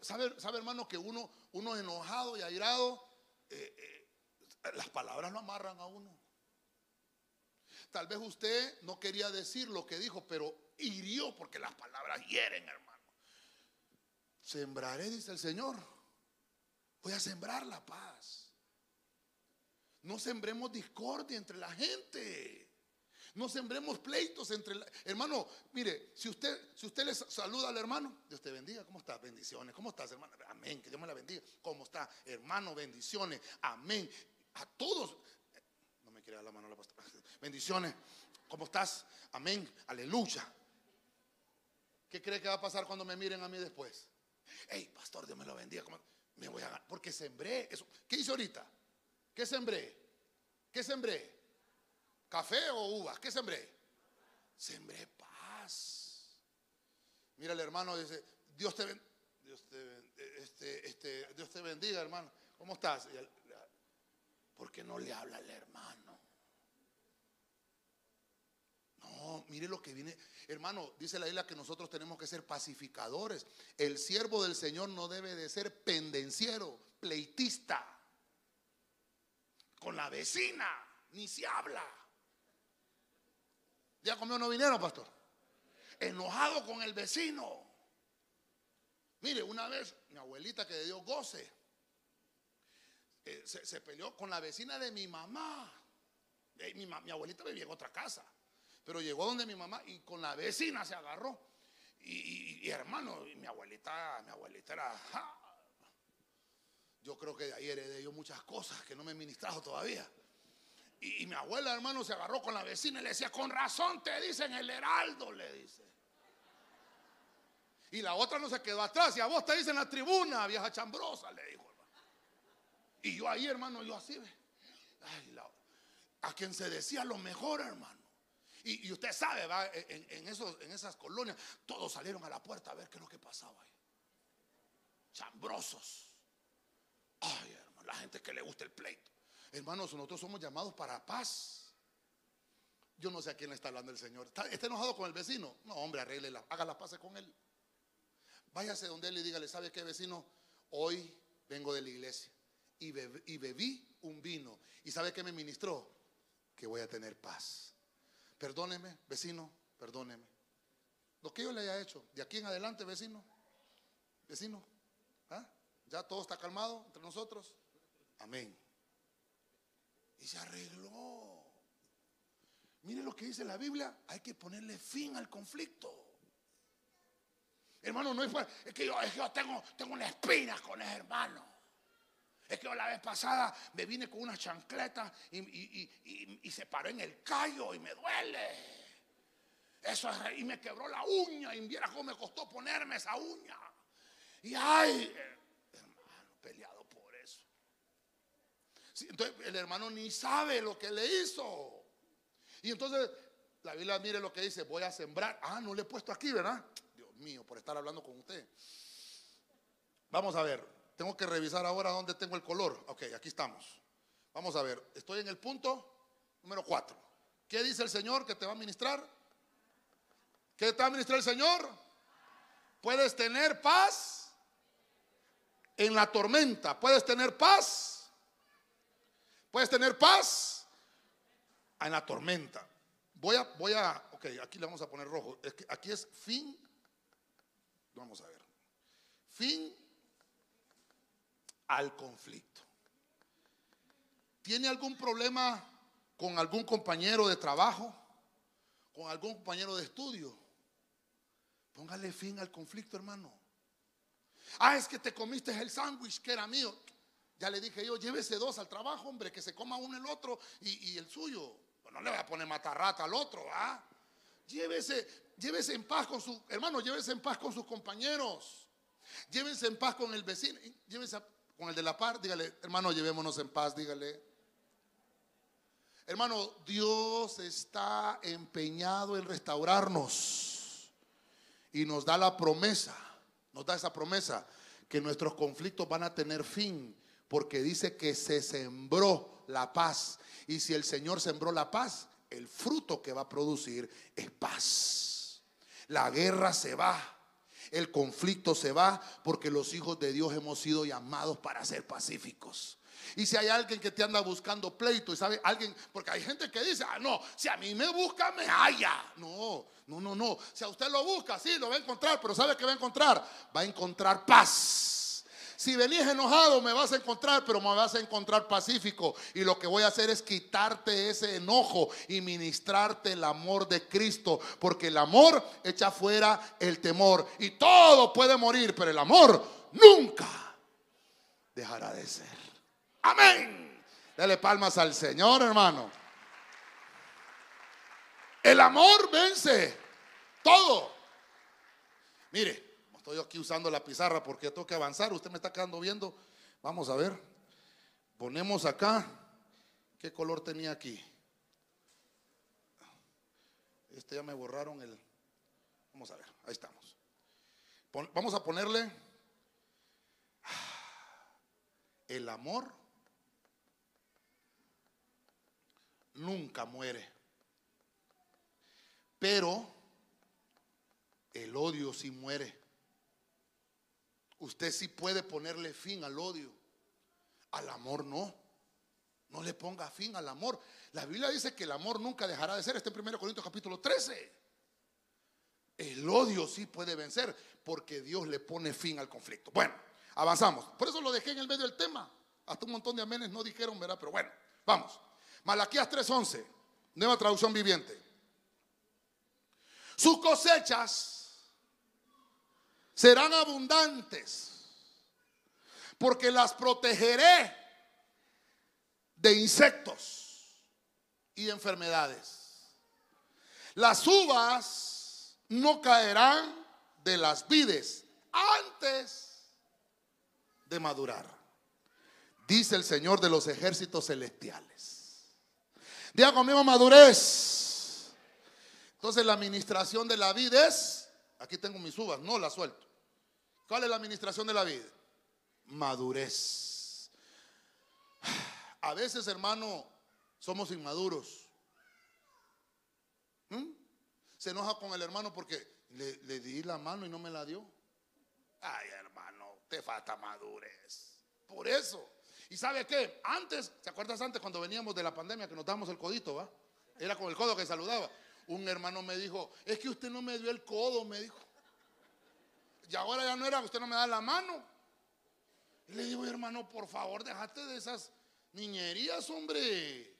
¿Sabe, sabe, hermano que uno, uno enojado y airado, eh, eh, las palabras lo amarran a uno? Tal vez usted no quería decir lo que dijo, pero hirió porque las palabras hieren, hermano. Sembraré, dice el Señor. Voy a sembrar la paz. No sembremos discordia entre la gente. No sembremos pleitos entre hermano. Mire, si usted si usted le saluda al hermano, Dios te bendiga. ¿Cómo estás? Bendiciones. ¿Cómo estás, hermano? Amén. Que Dios me la bendiga. ¿Cómo está, hermano? Bendiciones. Amén. A todos. No me quiere dar la mano la pastora. Bendiciones. ¿Cómo estás? Amén. Aleluya. ¿Qué cree que va a pasar cuando me miren a mí después? Hey, pastor, Dios me lo bendiga. Me voy a porque sembré eso. ¿Qué hice ahorita? ¿Qué sembré? ¿Qué sembré? ¿Café o uvas? ¿Qué sembré? Sembré paz. Mira el hermano dice, Dios te, este, este, Dios te bendiga, hermano. ¿Cómo estás? ¿Por qué no le habla al hermano? No, mire lo que viene. Hermano, dice la isla que nosotros tenemos que ser pacificadores. El siervo del Señor no debe de ser pendenciero, pleitista. Con la vecina, ni se habla. ¿Ya comió no vinieron, pastor? Enojado con el vecino. Mire, una vez mi abuelita que le dio goce, eh, se, peleó con la vecina de mi mamá. Eh, mi, abuelita vivía en otra casa, pero llegó donde mi mamá y con la vecina se agarró. Y, hermano, mi abuelita, mi abuelita era... Yo creo que de ahí heredé yo muchas cosas que no me he ministrado todavía. Y, mi abuela, hermano, se agarró con la vecina y le decía, con razón te dicen el heraldo, le dice. Y la otra no se quedó atrás. Y a vos te dicen la tribuna, vieja chambrosa, le dijo, hermano. Y yo ahí, hermano, yo así, a quien se decía lo mejor, hermano. Y, usted sabe, va, en, esos, en esas colonias, todos salieron a la puerta a ver qué es lo que pasaba ahí. Chambrosos. Ay, hermano, la gente que le gusta el pleito. Hermanos, nosotros somos llamados para paz. Yo no sé a quién le está hablando el Señor. ¿Está, enojado con el vecino? No, hombre, arrégle, haga las paces con él. Váyase donde él y dígale, ¿sabe qué vecino? Hoy vengo de la iglesia y, y bebí un vino. ¿Y sabe qué me ministró? Que voy a tener paz. Perdóneme, vecino, perdóneme. Lo que yo le haya hecho, de aquí en adelante, vecino, vecino, ¿ah? ¿ya todo está calmado entre nosotros? Amén. Y se arregló. Mire lo que dice la Biblia, hay que ponerle fin al conflicto. Hermano, no es, yo, es que yo tengo, tengo una espina con ese hermano. Es que yo la vez pasada me vine con una chancleta y, se paró en el callo y me duele. Eso es, y me quebró la uña y mira cómo me costó ponerme esa uña. Y ay, hermano, peleado entonces el hermano ni sabe lo que le hizo. Y entonces la Biblia mire lo que dice, voy a sembrar. Ah, no le he puesto aquí, ¿verdad? Dios mío, por estar hablando con usted. Vamos a ver, tengo que revisar ahora dónde tengo el color. Ok, aquí estamos. Vamos a ver, estoy en el punto número 4. ¿Qué dice el Señor que te va a ministrar? ¿Qué te va a ministrar el Señor? Puedes tener paz en la tormenta. Puedes tener paz. Puedes tener paz en la tormenta. Voy a, voy a, ok, aquí le vamos a poner rojo. Aquí es fin. Vamos a ver. Fin al conflicto. ¿Tiene algún problema con algún compañero de trabajo? ¿Con algún compañero de estudio? Póngale fin al conflicto, hermano. Ah, es que te comiste el sándwich que era mío. Ya le dije yo, llévese dos al trabajo, hombre, que se coma uno el otro y, el suyo. Pues no le voy a poner matarrata al otro, ¿ah? Llévese, llévese en paz con su, hermano, llévese en paz con sus compañeros. Llévese en paz con el vecino, llévese con el de la par, dígale, hermano, llevémonos en paz, dígale. Hermano, Dios está empeñado en restaurarnos y nos da la promesa, nos da esa promesa que nuestros conflictos van a tener fin, porque dice que se sembró la paz. Y si el Señor sembró la paz, el fruto que va a producir es paz. La guerra se va, el conflicto se va porque los hijos de Dios hemos sido llamados para ser pacíficos. Y si hay alguien que te anda buscando pleito y sabe alguien, porque hay gente que dice, ah, no, si a mí me busca, me halla. No, no, no, no. Si a usted lo busca, sí, lo va a encontrar, pero ¿sabe qué va a encontrar? Va a encontrar paz. Si venís enojado me vas a encontrar, pero me vas a encontrar pacífico. Y lo que voy a hacer es quitarte ese enojo y ministrarte el amor de Cristo. Porque el amor echa fuera el temor. Y todo puede morir, pero el amor nunca dejará de ser. Amén. Dale palmas al Señor, hermano. El amor vence todo. Mire, Estoy aquí usando la pizarra porque tengo que avanzar. Usted me está quedando viendo. Vamos a ver. Ponemos acá. ¿Qué color tenía aquí? Este ya me borraron el. Vamos a ver. Ahí estamos. vamos a ponerle. El amor nunca muere. Pero el odio sí muere. Usted sí puede ponerle fin al odio. Al amor no. No le ponga fin al amor. La Biblia dice que el amor nunca dejará de ser. Este en 1 Corintios capítulo 13. El odio sí puede vencer porque Dios le pone fin al conflicto. Bueno, avanzamos. Por eso lo dejé en el medio del tema. Hasta un montón de amenes no dijeron, ¿verdad? Pero bueno, vamos. Malaquías 3:11, nueva traducción viviente. Sus cosechas serán abundantes, porque las protegeré de insectos y enfermedades. Las uvas no caerán de las vides antes de madurar, dice el Señor de los ejércitos celestiales. Diga conmigo madurez. Entonces la administración de la vida es, aquí tengo mis uvas, no las suelto. ¿Cuál es la administración de la vida? Madurez. A veces, hermano, somos inmaduros. ¿Mm? Se enoja con el hermano porque le, di la mano y no me la dio. Ay, hermano, te falta madurez. Por eso. ¿Y sabe qué? Antes, ¿te acuerdas antes cuando veníamos de la pandemia que nos damos el codito, va? Era con el codo que saludaba. Un hermano me dijo, es que usted no me dio el codo, me dijo. Y ahora ya no era, usted no me da la mano. Y le digo, hermano, por favor, déjate de esas niñerías, hombre.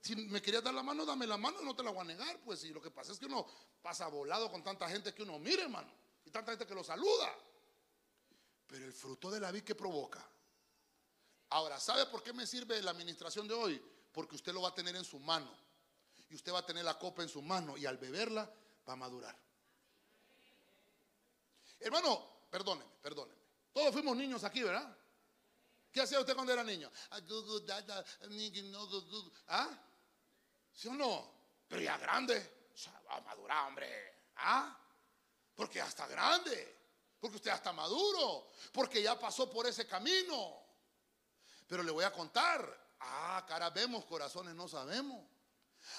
Si me querías dar la mano, dame la mano, no te la voy a negar. Pues y lo que pasa es que uno pasa volado con tanta gente que uno mire, hermano. Y tanta gente que lo saluda. Pero el fruto de la vida que provoca. Ahora, ¿sabe por qué me sirve la administración de hoy? Porque usted lo va a tener en su mano. Y usted va a tener la copa en su mano. Y al beberla va a madurar. Hermano, perdóneme, perdóneme. Todos fuimos niños aquí, ¿verdad? ¿Qué hacía usted cuando era niño? ¿Ah? ¿Sí o no? Pero ya grande. Va a madurar, hombre. ¿Ah? Porque hasta grande. Porque usted ya está maduro. Porque ya pasó por ese camino. Pero le voy a contar. Ah, cara vemos, corazones no sabemos.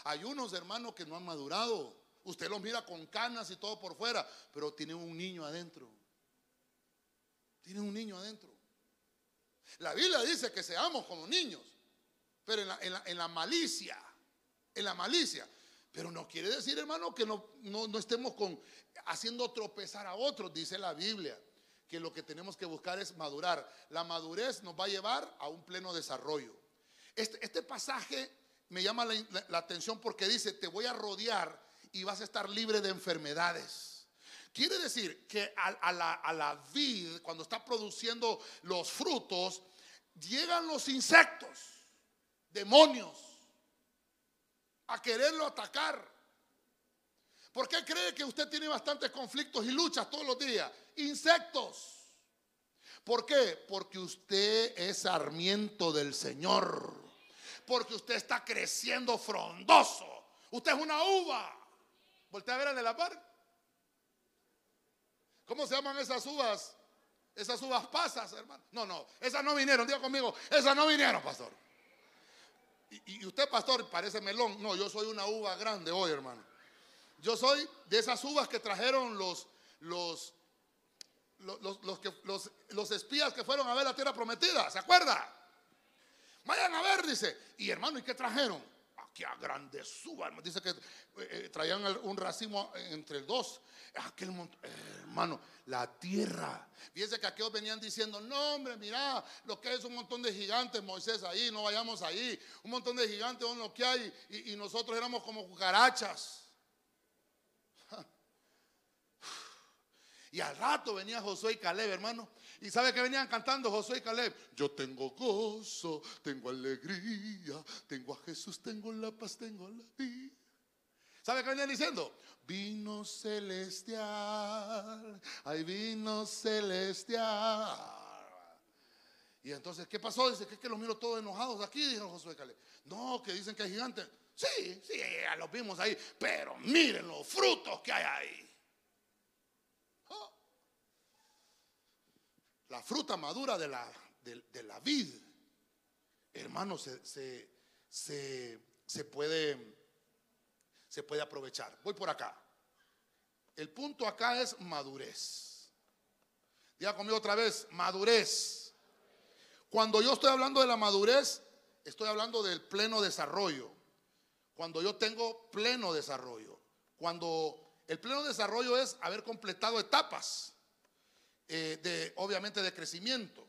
Hay unos hermanos que no han madurado. Usted los mira con canas y todo por fuera, pero tienen un niño adentro. Tienen un niño adentro. La Biblia dice que seamos como niños, pero en la, malicia, en la malicia. Pero no quiere decir, hermano, que no, no, estemos con, haciendo tropezar a otros, dice la Biblia, que lo que tenemos que buscar es madurar. La madurez nos va a llevar a un pleno desarrollo. Este, este pasaje me llama la, atención porque dice, te voy a rodear y vas a estar libre de enfermedades. Quiere decir que a, la, a la vid, cuando está produciendo los frutos, llegan los insectos, demonios, a quererlo atacar. ¿Por qué cree que usted tiene bastantes conflictos y luchas todos los días? Insectos. ¿Por qué? Porque usted es sarmiento del Señor porque usted está creciendo frondoso. Usted es una uva. Voltea a ver de la par. ¿Cómo se llaman esas uvas? Esas uvas pasas, hermano. No, no, esas no vinieron, diga conmigo, esas no vinieron, pastor. Y, usted, pastor, parece melón. No, yo soy una uva grande hoy, hermano. Yo soy de esas uvas que trajeron los, los, los, los, los, los espías que fueron a ver la tierra prometida. ¿Se acuerda? Vayan a ver, dice. Y hermano, ¿y qué trajeron? Aquí a grande suba. Dice que eh, eh, traían un racimo entre dos. Aquel hermano, la tierra. Fíjense que aquellos venían diciendo, no hombre, mira, lo que es un montón de gigantes, Moisés ahí, no vayamos ahí. Un montón de gigantes, lo que hay. Y, y nosotros éramos como cucarachas. Y al rato venía Josué y Caleb, hermano. ¿Y sabe que venían cantando Josué y Caleb? Yo tengo gozo, tengo alegría, tengo a Jesús, tengo la paz, tengo la vida. ¿Sabe qué venían diciendo? Vino celestial, hay vino celestial. Y entonces, ¿qué pasó? Dice que es que los miro todos enojados aquí, dijo Josué y Caleb. No, que dicen que hay gigantes. Sí, sí, ya los vimos ahí, pero miren los frutos que hay ahí. La fruta madura de la, de, la vid, hermano, se, se, puede, se puede aprovechar. Voy por acá. El punto acá es madurez. Diga conmigo otra vez, madurez. Cuando yo estoy hablando de la madurez, estoy hablando del pleno desarrollo. Cuando yo tengo pleno desarrollo. Cuando el pleno desarrollo es haber completado etapas. Eh, de, obviamente de crecimiento.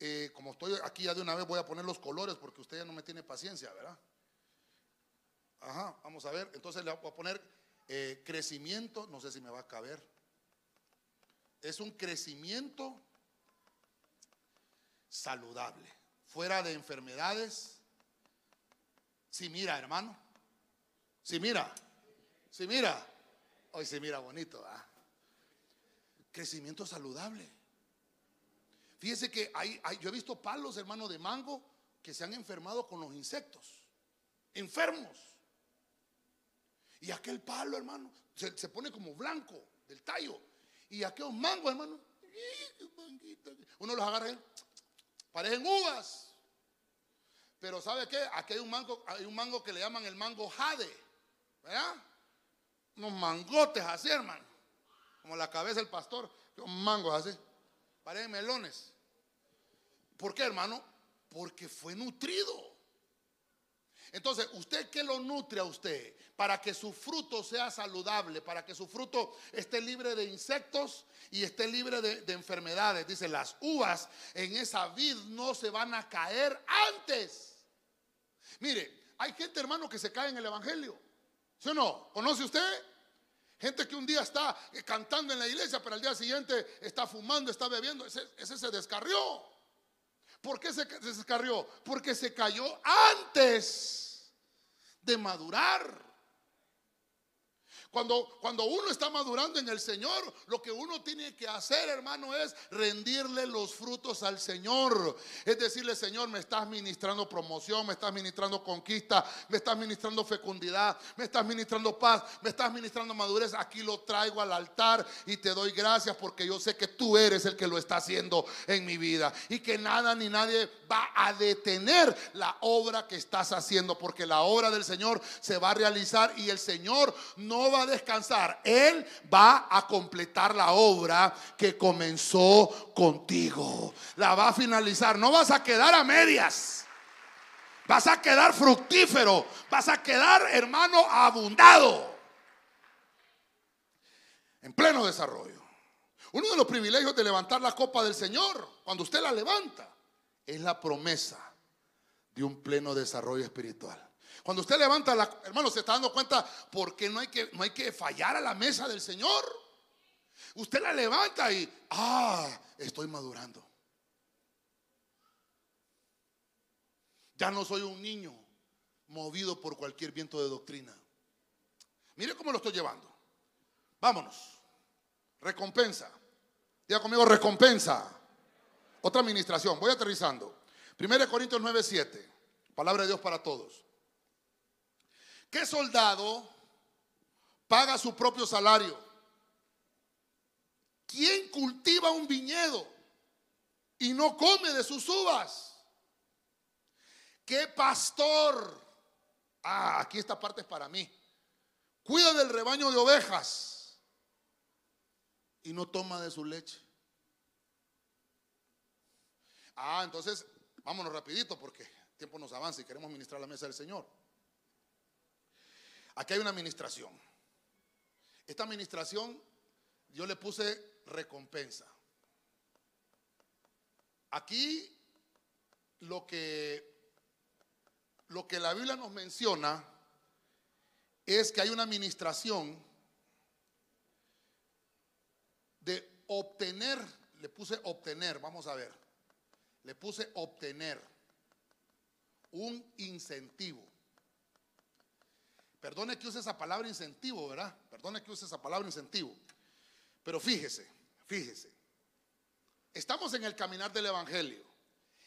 Eh, como estoy aquí ya de una vez voy a poner los colores porque usted ya no me tiene paciencia, ¿verdad? Ajá, vamos a ver. Entonces le voy a poner eh, crecimiento, no sé si me va a caber. Es un crecimiento saludable, fuera de enfermedades. Si mira, hermano. Si mira. Si mira. Hoy se mira bonito. ¿ah? Crecimiento saludable. Fíjese que hay, yo he visto palos, hermano, de mango que se han enfermado con los insectos. Enfermos. Y aquel palo, hermano, se, pone como blanco del tallo. Y aquellos mangos, hermano, uno los agarra, parecen uvas. Pero ¿sabe qué? Aquí hay un mango, hay un mango que le llaman el mango jade. ¿Verdad? Unos mangotes así, hermano como la cabeza del pastor, mangos así, parecen melones. ¿Por qué, hermano? Porque fue nutrido. Entonces, ¿usted qué lo nutre a usted? Para que su fruto sea saludable, para que su fruto esté libre de insectos y esté libre de, de, enfermedades. Dice, las uvas en esa vid no se van a caer antes. Mire, hay gente, hermano, que se cae en el Evangelio. ¿Sí o no? ¿Conoce usted? Gente que un día está cantando en la iglesia, pero al día siguiente está fumando, está bebiendo. Ese, se descarrió. ¿Por qué se descarrió? Porque se cayó antes de madurar. Cuando, cuando uno está madurando en el Señor, lo que uno tiene que hacer, hermano, es rendirle los frutos al Señor. Es decirle, Señor, me estás ministrando promoción, me estás ministrando conquista, me estás ministrando fecundidad, me estás ministrando paz, me estás ministrando madurez. Aquí lo traigo al altar y te doy gracias porque yo sé que tú eres el que lo está haciendo en mi vida y que nada ni nadie va a detener la obra que estás haciendo porque la obra del Señor se va a realizar y el Señor no va a descansar. Él va a completar la obra que comenzó contigo. La va a finalizar. No vas a quedar a medias. Vas a quedar fructífero. Vas a quedar, hermano, abundado. En pleno desarrollo. Uno de los privilegios de levantar la copa del Señor, cuando usted la levanta, es la promesa de un pleno desarrollo espiritual. Cuando usted levanta la, hermano, se está dando cuenta por qué no hay que, no hay que fallar a la mesa del Señor. Usted la levanta y, ah, estoy madurando. Ya no soy un niño movido por cualquier viento de doctrina. Mire cómo lo estoy llevando. Vámonos. Recompensa. Diga conmigo, recompensa. Otra administración. Voy aterrizando. 1 Corintios 9, 7. Palabra de Dios para todos. ¿Qué soldado paga su propio salario? ¿Quién cultiva un viñedo y no come de sus uvas? ¿Qué pastor? Ah, aquí esta parte es para mí. Cuida del rebaño de ovejas y no toma de su leche. Ah, entonces vámonos rapidito porque el tiempo nos avanza y queremos ministrar la mesa del Señor. Aquí hay una administración. Esta administración yo le puse recompensa. Aquí lo que lo que la Biblia nos menciona es que hay una administración de obtener, le puse obtener, vamos a ver, le puse obtener un incentivo. Perdone que use esa palabra incentivo, ¿verdad? Perdone que use esa palabra incentivo. Pero fíjese, fíjese. Estamos en el caminar del Evangelio.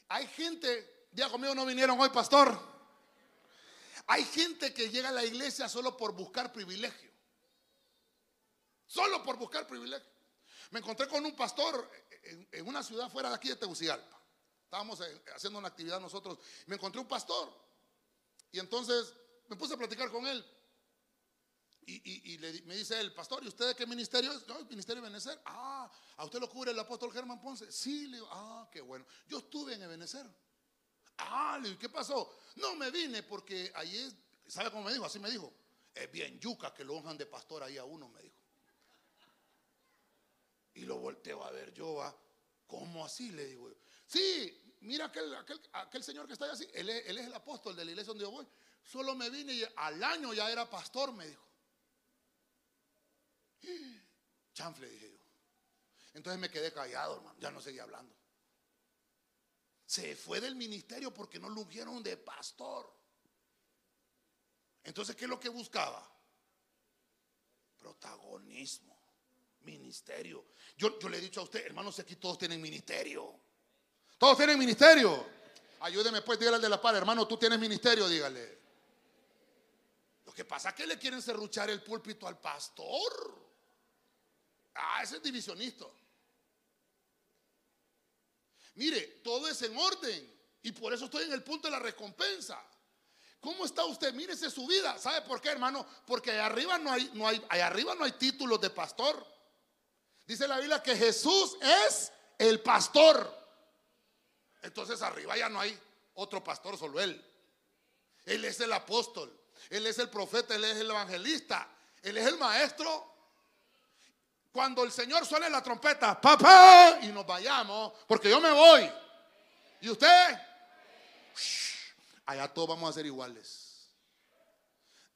Hay gente, día conmigo no vinieron hoy, pastor. Hay gente que llega a la iglesia solo por buscar privilegio. Solo por buscar privilegio. Me encontré con un pastor en, una ciudad fuera de aquí de Tegucigalpa. Estábamos haciendo una actividad nosotros. Me encontré un pastor. Y entonces me puse a platicar con él. Y, me dice el pastor, ¿y usted de qué ministerio es? No, el ministerio de Benecer. Ah, ¿a usted lo cubre el apóstol Germán Ponce? Sí, le digo, ah, qué bueno. Yo estuve en Ebenezer. Ah, le digo, ¿qué pasó? No me vine porque ahí ¿sabe cómo me dijo? Así me dijo. Es bien yuca que lo honran de pastor ahí a uno, me dijo. Y lo volteo a ver yo, ¿va? ¿cómo así? Le digo, sí, mira aquel, aquel, señor que está ahí así, él es, él es el apóstol de la iglesia donde yo voy. Solo me vine y al año ya era pastor, me dijo. Chanfle, dije yo. Entonces me quedé callado, hermano. Ya no seguía hablando. Se fue del ministerio porque no lo ungieron de pastor. Entonces, ¿qué es lo que buscaba? Protagonismo, ministerio. Yo, yo le he dicho a usted, hermanos, aquí todos tienen ministerio. Todos tienen ministerio. Ayúdeme pues, dígale al de la par, hermano, tú tienes ministerio, dígale. Que pasa es que le quieren serruchar el púlpito al pastor. Ah, ese es divisionista. Mire, todo es en orden. Y por eso estoy en el punto de la recompensa. ¿Cómo está usted? Mírese su vida. ¿Sabe por qué, hermano? Porque allá arriba no hay, no hay, arriba no hay títulos de pastor. Dice la Biblia que Jesús es el pastor. Entonces arriba ya no hay otro pastor, solo él. Él es el apóstol. Él es el profeta, Él es el evangelista, Él es el maestro. Cuando el Señor suene la trompeta, papá, y nos vayamos, porque yo me voy. ¿Y usted? allá todos vamos a ser iguales.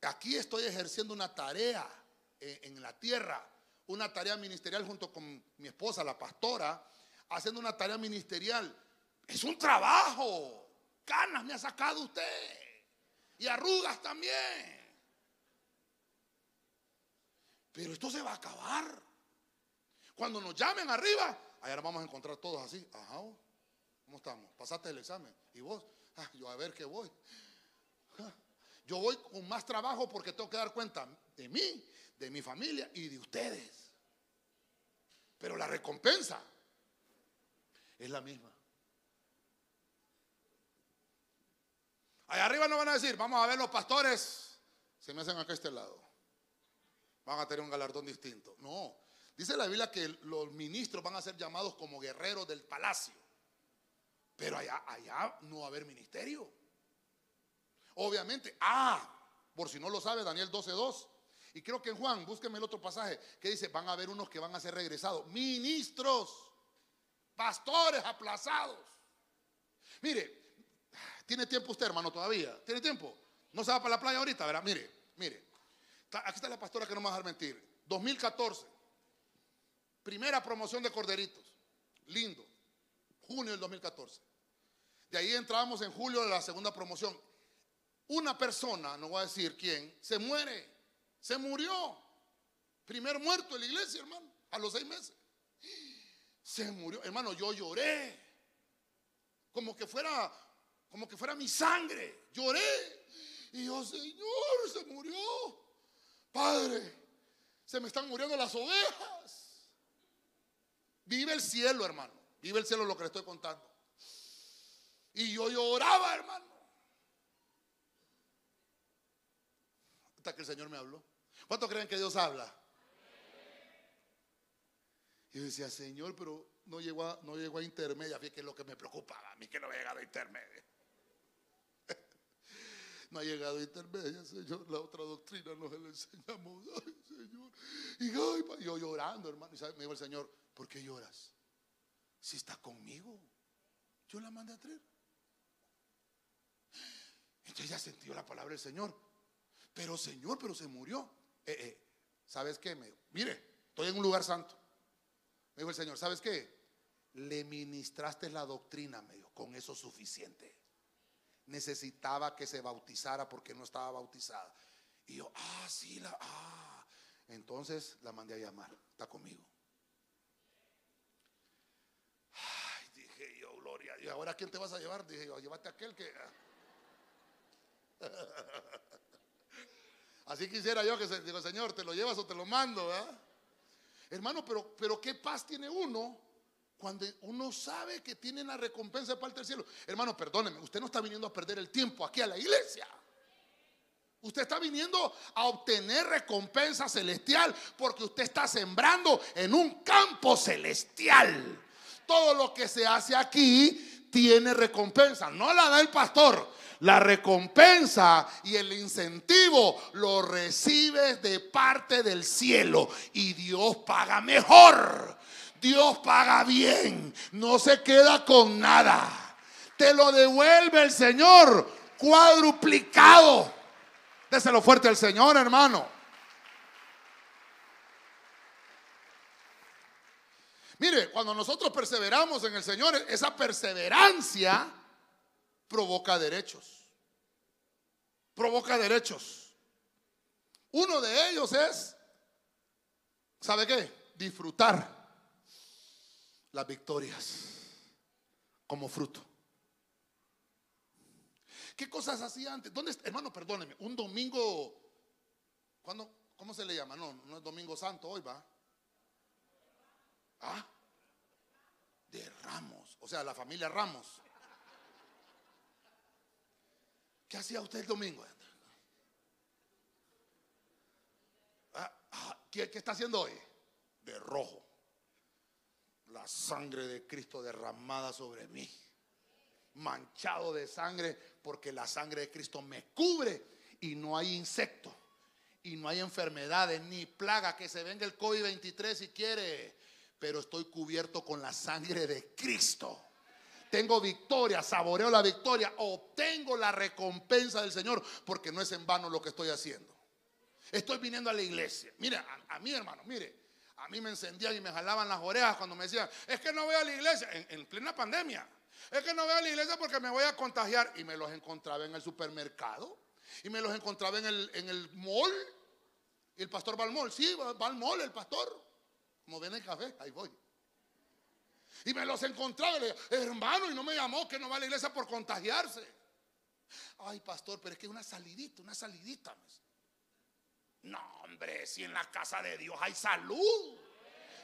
Aquí estoy ejerciendo una tarea en la tierra, una tarea ministerial junto con mi esposa, la pastora, haciendo una tarea ministerial. Es un trabajo. Canas me ha sacado usted y arrugas también. Pero esto se va a acabar. Cuando nos llamen arriba, nos vamos a encontrar todos así. Ajá, ¿cómo estamos? ¿Pasaste el examen? ¿Y vos? Ah, yo a ver qué voy. Ah, yo voy con más trabajo porque tengo que dar cuenta de mí, de mi familia y de ustedes. Pero la recompensa es la misma. Allá arriba no van a decir, vamos a ver los pastores, se me hacen acá a este lado. Van a tener un galardón distinto. No, dice la Biblia que los ministros van a ser llamados como guerreros del palacio. Pero allá, allá no va a haber ministerio. Obviamente, ah, por si no lo sabe, Daniel 12.2. Y creo que en Juan, búsqueme el otro pasaje que dice, van a haber unos que van a ser regresados. Ministros, pastores aplazados. Mire, ¿Tiene tiempo usted, hermano, todavía? ¿Tiene tiempo? No se va para la playa ahorita, ¿verdad? Mire, mire. Aquí está la pastora que no me va a dejar mentir. 2014. Primera promoción de Corderitos. Lindo. Junio del 2014. De ahí entramos en julio de la segunda promoción. Una persona, no voy a decir quién, se muere. Se murió. Primer muerto en la iglesia, hermano. A los seis meses. Se murió. Hermano, yo lloré. Como que fuera como que fuera mi sangre. Lloré. Y yo, Señor, se murió. Padre, se me están muriendo las ovejas. Vive el cielo, hermano. Vive el cielo lo que le estoy contando. Y yo lloraba, hermano. Hasta que el Señor me habló. ¿Cuánto creen que Dios habla? Y yo decía, Señor, pero no llegó a, no llegó a intermedia. Fíjate que es lo que me preocupaba. A mí que no había llegado a intermedia no ha llegado a intermedia, Señor. La otra doctrina nos la enseñamos, ay, Señor. Y yo llorando, hermano. Me dijo el Señor, ¿por qué lloras? Si está conmigo, yo la mandé a traer. Entonces ya sentió la palabra del Señor. Pero Señor, pero se murió. Eh, eh, ¿Sabes qué? Me, mire, estoy en un lugar santo. Me dijo el Señor, ¿sabes qué? Le ministraste la doctrina, me dijo, con eso suficiente necesitaba que se bautizara porque no estaba bautizada. Y yo, ah, sí, la, ah. Entonces la mandé a llamar, está conmigo. Ay, dije yo, Gloria. ¿Y ahora quién te vas a llevar? Dije yo, llévate a aquel que. Así quisiera yo que se digo, Señor, te lo llevas o te lo mando, Hermano, pero, pero qué paz tiene uno cuando uno sabe que tiene la recompensa de parte del cielo. Hermano, perdóneme, usted no está viniendo a perder el tiempo aquí a la iglesia. Usted está viniendo a obtener recompensa celestial porque usted está sembrando en un campo celestial. Todo lo que se hace aquí tiene recompensa. No la da el pastor. La recompensa y el incentivo lo recibes de parte del cielo y Dios paga mejor. Dios paga bien, no se queda con nada. Te lo devuelve el Señor cuadruplicado. Déselo fuerte al Señor, hermano. Mire, cuando nosotros perseveramos en el Señor, esa perseverancia provoca derechos. Provoca derechos. Uno de ellos es, ¿sabe qué? Disfrutar las victorias como fruto. ¿Qué cosas hacía antes? ¿Dónde, hermano, perdóneme, un domingo, ¿cuándo, ¿cómo se le llama? No, no es domingo santo hoy, va. ¿Ah? De Ramos, o sea, la familia Ramos. ¿Qué hacía usted el domingo? Ah, ah, ¿Qué, ¿Qué está haciendo hoy? De rojo la sangre de Cristo derramada sobre mí. Manchado de sangre porque la sangre de Cristo me cubre y no hay insecto y no hay enfermedades ni plaga que se venga el COVID-23 si quiere, pero estoy cubierto con la sangre de Cristo. Tengo victoria, saboreo la victoria, obtengo la recompensa del Señor porque no es en vano lo que estoy haciendo. Estoy viniendo a la iglesia. Mire, a, a hermano, mire, a mí me encendían y me jalaban las orejas cuando me decían, es que no voy a la iglesia, en, plena pandemia. Es que no voy a la iglesia porque me voy a contagiar. Y me los encontraba en el supermercado. Y me los encontraba en el, en el mall. Y el pastor va al mall. Sí, va, al mall el pastor. Como ven el café, ahí voy. Y me los encontraba y le digo, hermano, y no me llamó que no va a la iglesia por contagiarse. Ay, pastor, pero es que una salidita, una salidita. No, hombre, si en la casa de Dios hay salud.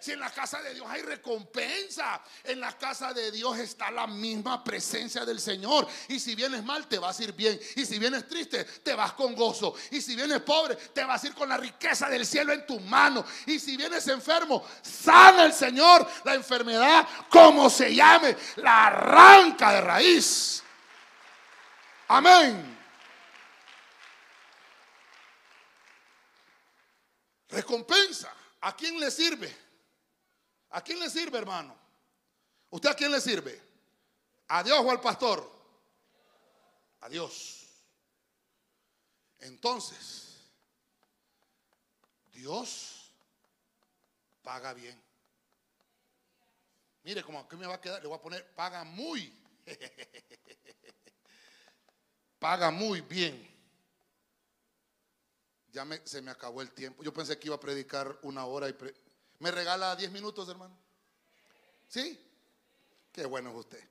Si en la casa de Dios hay recompensa, en la casa de Dios está la misma presencia del Señor. Y si vienes mal, te vas a ir bien. Y si vienes triste, te vas con gozo. Y si vienes pobre, te vas a ir con la riqueza del cielo en tu mano. Y si vienes enfermo, sana el Señor la enfermedad, como se llame, la arranca de raíz. Amén. Recompensa. ¿A quién le sirve? ¿A quién le sirve, hermano? ¿Usted a quién le sirve? ¿A Dios o al pastor? A Dios. Entonces, Dios paga bien. Mire, como aquí me va a quedar, le voy a poner, paga muy. paga muy bien. Ya se me acabó el tiempo. Yo pensé que iba a predicar una hora y ¿Me regala 10 minutos, hermano? ¿Sí? Qué bueno es usted.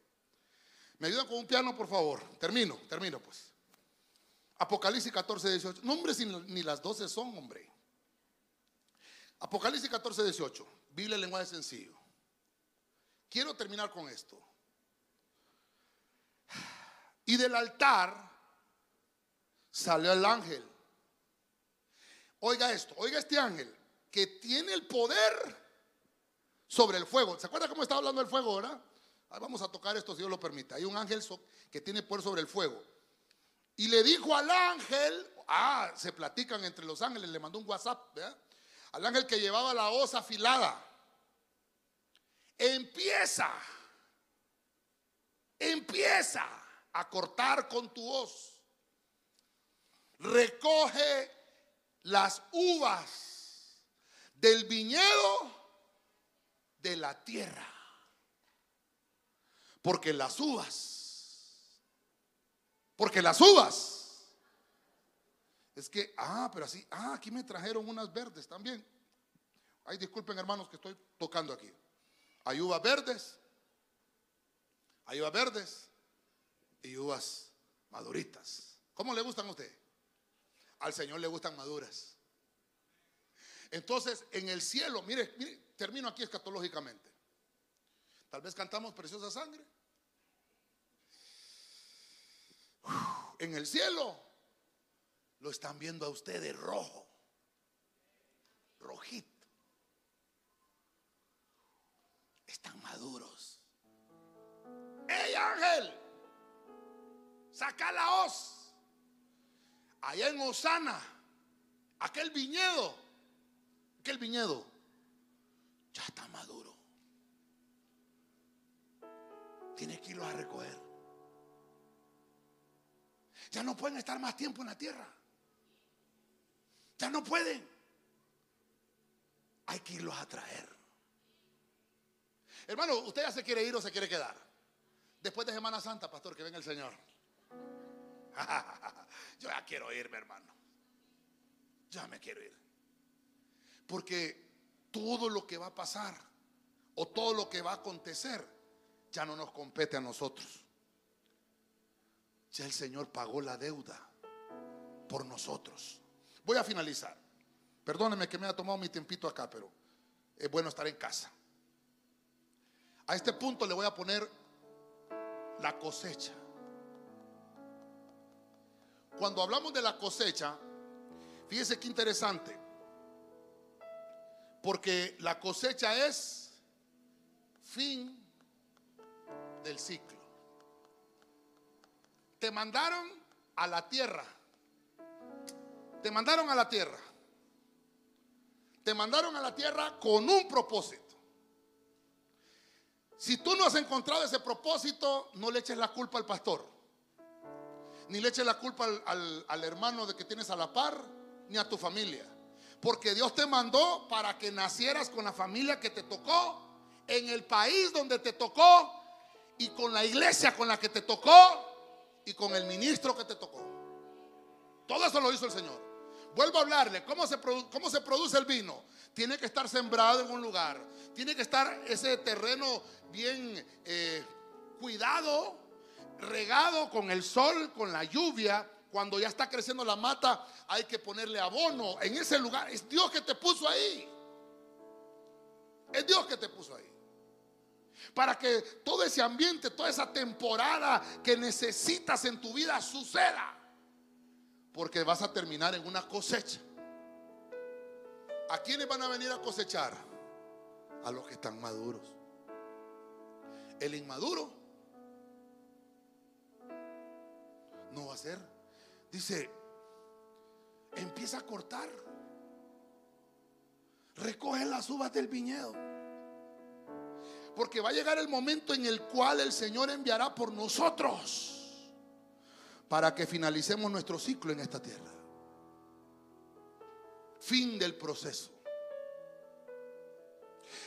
¿Me ayudan con un piano, por favor? Termino, termino pues. Apocalipsis 14, 18. No, hombre, ni las 12 son, hombre. Apocalipsis 14, 18. Biblia en lenguaje sencillo. Quiero terminar con esto. Y del altar salió el ángel. Oiga esto, oiga este ángel que tiene el poder sobre el fuego. ¿Se acuerda cómo estaba hablando del fuego, verdad? vamos a tocar esto si Dios lo permite. Hay un ángel que tiene poder sobre el fuego. Y le dijo al ángel, ah, se platican entre los ángeles, le mandó un WhatsApp. Al ángel que llevaba la hoz afilada. Empieza, empieza a cortar con tu hoz. Recoge las uvas del viñedo de la tierra. Porque las uvas, porque las uvas, es que, ah, pero así, ah, aquí me trajeron unas verdes también. Ay, disculpen hermanos que estoy tocando aquí. Hay uvas verdes, hay uvas verdes y uvas maduritas. ¿Cómo le gustan a usted? Al Señor le gustan maduras. Entonces, en el cielo, mire, termino aquí escatológicamente. Tal vez cantamos preciosa sangre. En el cielo lo están viendo a ustedes rojo, rojito. Están maduros. ¡Ey ángel! Saca la hoz. Allá en Osana, aquel viñedo que el viñedo ya está maduro. Tiene irlo a recoger. Ya no pueden estar más tiempo en la tierra. Ya no pueden. Hay que irlos a traer. Hermano, ¿usted ya se quiere ir o se quiere quedar? Después de Semana Santa, pastor, que venga el Señor. Yo ya quiero irme, hermano. Ya me quiero ir. Porque todo lo que va a pasar o todo lo que va a acontecer ya no nos compete a nosotros. Ya el Señor pagó la deuda por nosotros. Voy a finalizar. Perdóneme que me haya tomado mi tiempito acá, pero es bueno estar en casa. A este punto le voy a poner la cosecha. Cuando hablamos de la cosecha, fíjese qué interesante. Porque la cosecha es fin del ciclo. Te mandaron a la tierra. Te mandaron a la tierra. Te mandaron a la tierra con un propósito. Si tú no has encontrado ese propósito, no le eches la culpa al pastor. Ni le eches la culpa al, al hermano de que tienes a la par, ni a tu familia. Porque Dios te mandó para que nacieras con la familia que te tocó, en el país donde te tocó, y con la iglesia con la que te tocó, y con el ministro que te tocó. Todo eso lo hizo el Señor. Vuelvo a hablarle, ¿cómo se, cómo se produce el vino? Tiene que estar sembrado en un lugar, tiene que estar ese terreno bien eh, cuidado, regado con el sol, con la lluvia. Cuando ya está creciendo la mata, hay que ponerle abono en ese lugar. Es Dios que te puso ahí. Es Dios que te puso ahí. Para que todo ese ambiente, toda esa temporada que necesitas en tu vida suceda. Porque vas a terminar en una cosecha. ¿A quiénes van a venir a cosechar? A los que están maduros. El inmaduro no va a ser. Dice, empieza a cortar. Recoge las uvas del viñedo. Porque va a llegar el momento en el cual el Señor enviará por nosotros para que finalicemos nuestro ciclo en esta tierra. Fin del proceso.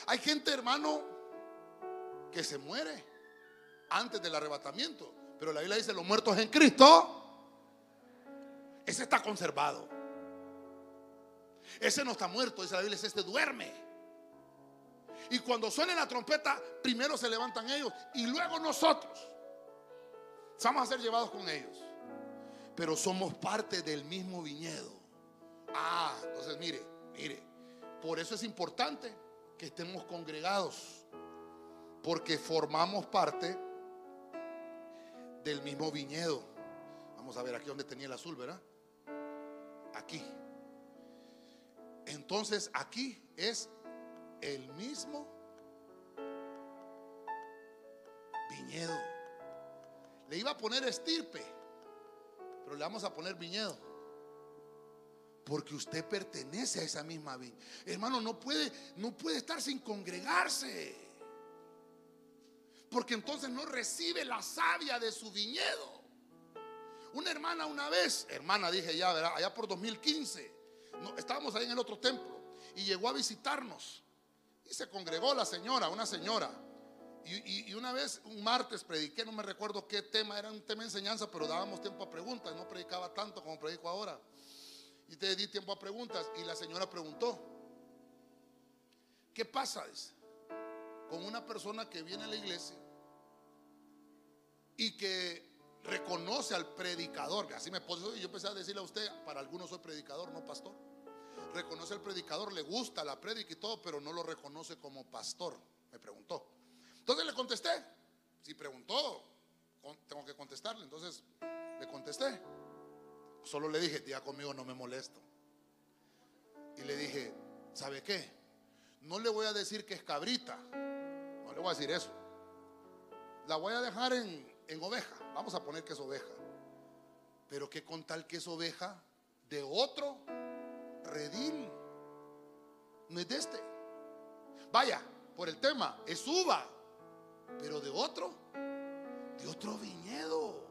Hay gente, hermano, que se muere antes del arrebatamiento. Pero la Biblia dice, los muertos en Cristo, ese está conservado. Ese no está muerto, dice la Biblia, ese duerme. Y cuando suene la trompeta, primero se levantan ellos y luego nosotros. Vamos a ser llevados con ellos. Pero somos parte del mismo viñedo. Ah, entonces mire, mire. Por eso es importante que estemos congregados. Porque formamos parte del mismo viñedo. Vamos a ver aquí donde tenía el azul, ¿verdad? Aquí. Entonces aquí es el mismo viñedo. Le iba a poner estirpe, pero le vamos a poner viñedo. Porque usted pertenece a esa misma viña. Hermano, no puede, no puede estar sin congregarse. Porque entonces no recibe la savia de su viñedo. Una hermana una vez, hermana dije ya, allá por 2015, no, estábamos ahí en el otro templo y llegó a visitarnos. Y se congregó la señora, una señora. Y, una vez, un martes, prediqué, no me recuerdo qué tema, era un tema de enseñanza, pero dábamos tiempo a preguntas, no predicaba tanto como predico ahora. Y te di tiempo a preguntas y la señora preguntó, ¿qué pasa? Con una persona que viene a la iglesia y que reconoce al predicador, que así me puso, y yo empecé a decirle a usted, para algunos soy predicador, no pastor reconoce al predicador, le gusta la predica y todo, pero no lo reconoce como pastor. Me preguntó. Entonces le contesté. Si preguntó, tengo que contestarle. Entonces le contesté. Solo le dije, día conmigo no me molesto. Y le dije, ¿sabe qué? No le voy a decir que es cabrita. Le voy a decir eso. La voy a dejar en, en oveja. Vamos a poner que es oveja. Pero que con tal que es oveja de otro redil. No es de este. Vaya, por el tema, es uva, pero de otro, de otro viñedo.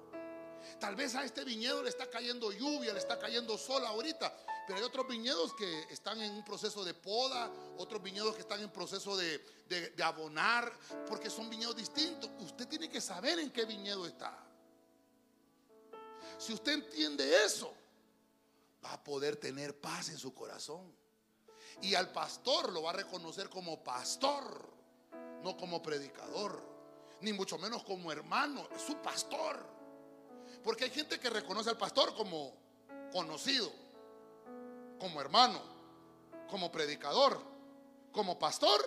Tal vez a este viñedo le está cayendo lluvia, le está cayendo sol ahorita, pero hay otros viñedos que están en un proceso de poda, otros viñedos que están en proceso de, de abonar, porque son viñedos distintos. Usted tiene que saber en qué viñedo está. Si usted entiende eso, va a poder tener paz en su corazón. Y al pastor lo va a reconocer como pastor, no como predicador, ni mucho menos como hermano, su pastor. Porque hay gente que reconoce al pastor como conocido, como hermano, como predicador, como pastor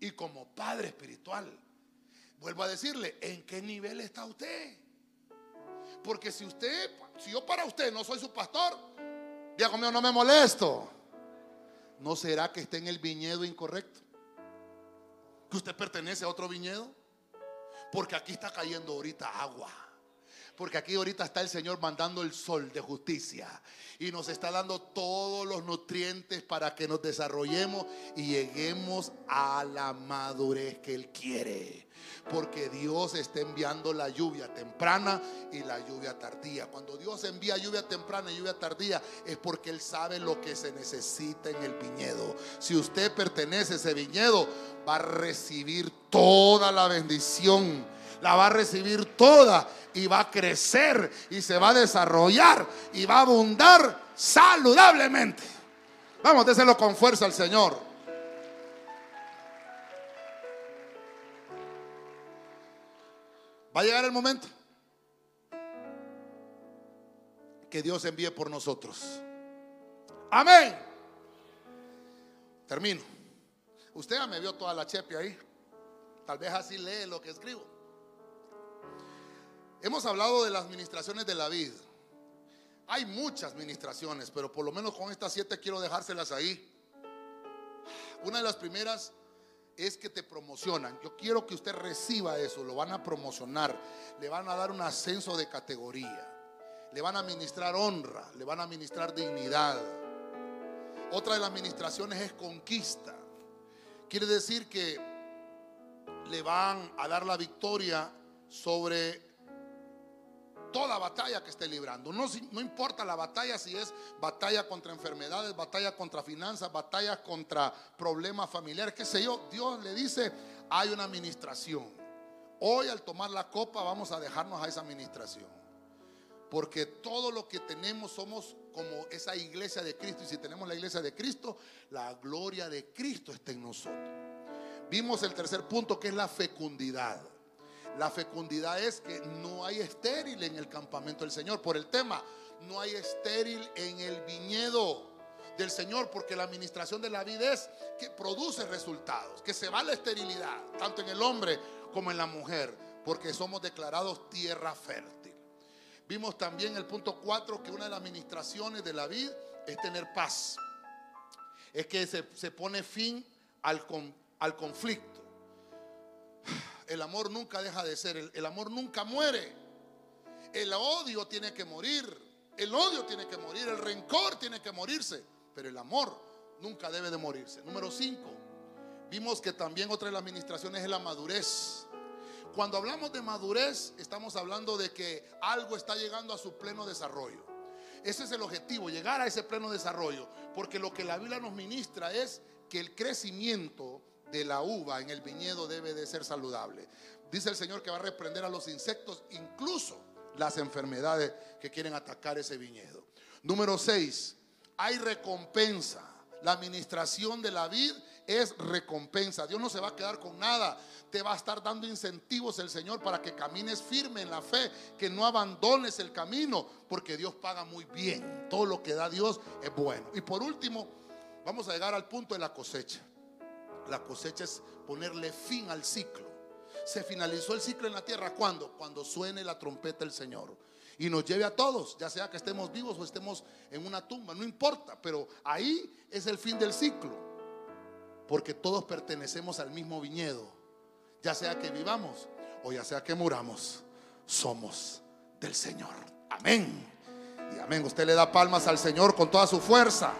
y como padre espiritual. Vuelvo a decirle, ¿en qué nivel está usted? Porque si usted, si yo para usted no soy su pastor, diga conmigo, no me molesto. ¿No será que esté en el viñedo incorrecto? ¿Que usted pertenece a otro viñedo? Porque aquí está cayendo ahorita agua. Porque aquí ahorita está el Señor mandando el sol de justicia y nos está dando todos los nutrientes para que nos desarrollemos y lleguemos a la madurez que Él quiere porque Dios está enviando la lluvia temprana y la lluvia tardía. Cuando Dios envía lluvia temprana y lluvia tardía es porque Él sabe lo que se necesita en el viñedo. Si usted pertenece a ese viñedo, va a recibir toda la bendición la va a recibir toda y va a crecer y se va a desarrollar y va a abundar saludablemente. Vamos, déselo con fuerza al Señor. Va a llegar el momento que Dios envíe por nosotros. Amén. Termino. Usted ya me vio toda la chepe ahí. Tal vez así lee lo que escribo. Hemos hablado de las administraciones de la vida. Hay muchas administraciones, pero por lo menos con estas siete quiero dejárselas ahí. Una de las primeras es que te promocionan. Yo quiero que usted reciba eso. Lo van a promocionar. Le van a dar un ascenso de categoría. Le van a administrar honra. Le van a administrar dignidad. Otra de las administraciones es conquista. Quiere decir que le van a dar la victoria sobre toda batalla que esté librando. No, importa la batalla si es batalla contra enfermedades, batalla contra finanzas, batalla contra problemas familiares, qué sé yo. Dios le dice, hay una administración. Hoy al tomar la copa vamos a dejarnos a esa administración. Porque todo lo que tenemos somos como esa iglesia de Cristo. Y si tenemos la iglesia de Cristo, la gloria de Cristo está en nosotros. Vimos el tercer punto que es la fecundidad. La fecundidad es que no hay estéril en el campamento del Señor. Por el tema, no hay estéril en el viñedo del Señor, porque la administración de la vida es que produce resultados, que se va la esterilidad, tanto en el hombre como en la mujer, porque somos declarados tierra fértil. Vimos también el punto 4 que una de las administraciones de la vida es tener paz. Es que se, pone fin al, al conflicto. El amor nunca deja de ser, el, amor nunca muere. El odio tiene que morir, el odio tiene que morir, el rencor tiene que morirse, pero el amor nunca debe de morirse. Número 5, vimos que también otra de las administraciones es la madurez. Cuando hablamos de madurez, estamos hablando de que algo está llegando a su pleno desarrollo. Ese es el objetivo, llegar a ese pleno desarrollo, porque lo que la Biblia nos ministra es que el crecimiento de la uva en el viñedo debe de ser saludable. Dice el Señor que va a reprender a los insectos, incluso las enfermedades que quieren atacar ese viñedo. Número 6, hay recompensa. La administración de la vid es recompensa. Dios no se va a quedar con nada. Te va a estar dando incentivos el Señor para que camines firme en la fe, que no abandones el camino, porque Dios paga muy bien. Todo lo que da Dios es bueno. Y por último, vamos a llegar al punto de la cosecha. La cosecha es ponerle fin al ciclo. Se finalizó el ciclo en la tierra. ¿Cuándo? Cuando suene la trompeta del Señor. Y nos lleve a todos, ya sea que estemos vivos o estemos en una tumba, no importa, pero ahí es el fin del ciclo. Porque todos pertenecemos al mismo viñedo. Ya sea que vivamos o ya sea que muramos, somos del Señor. Amén. Y amén. Usted le da palmas al Señor con toda su fuerza.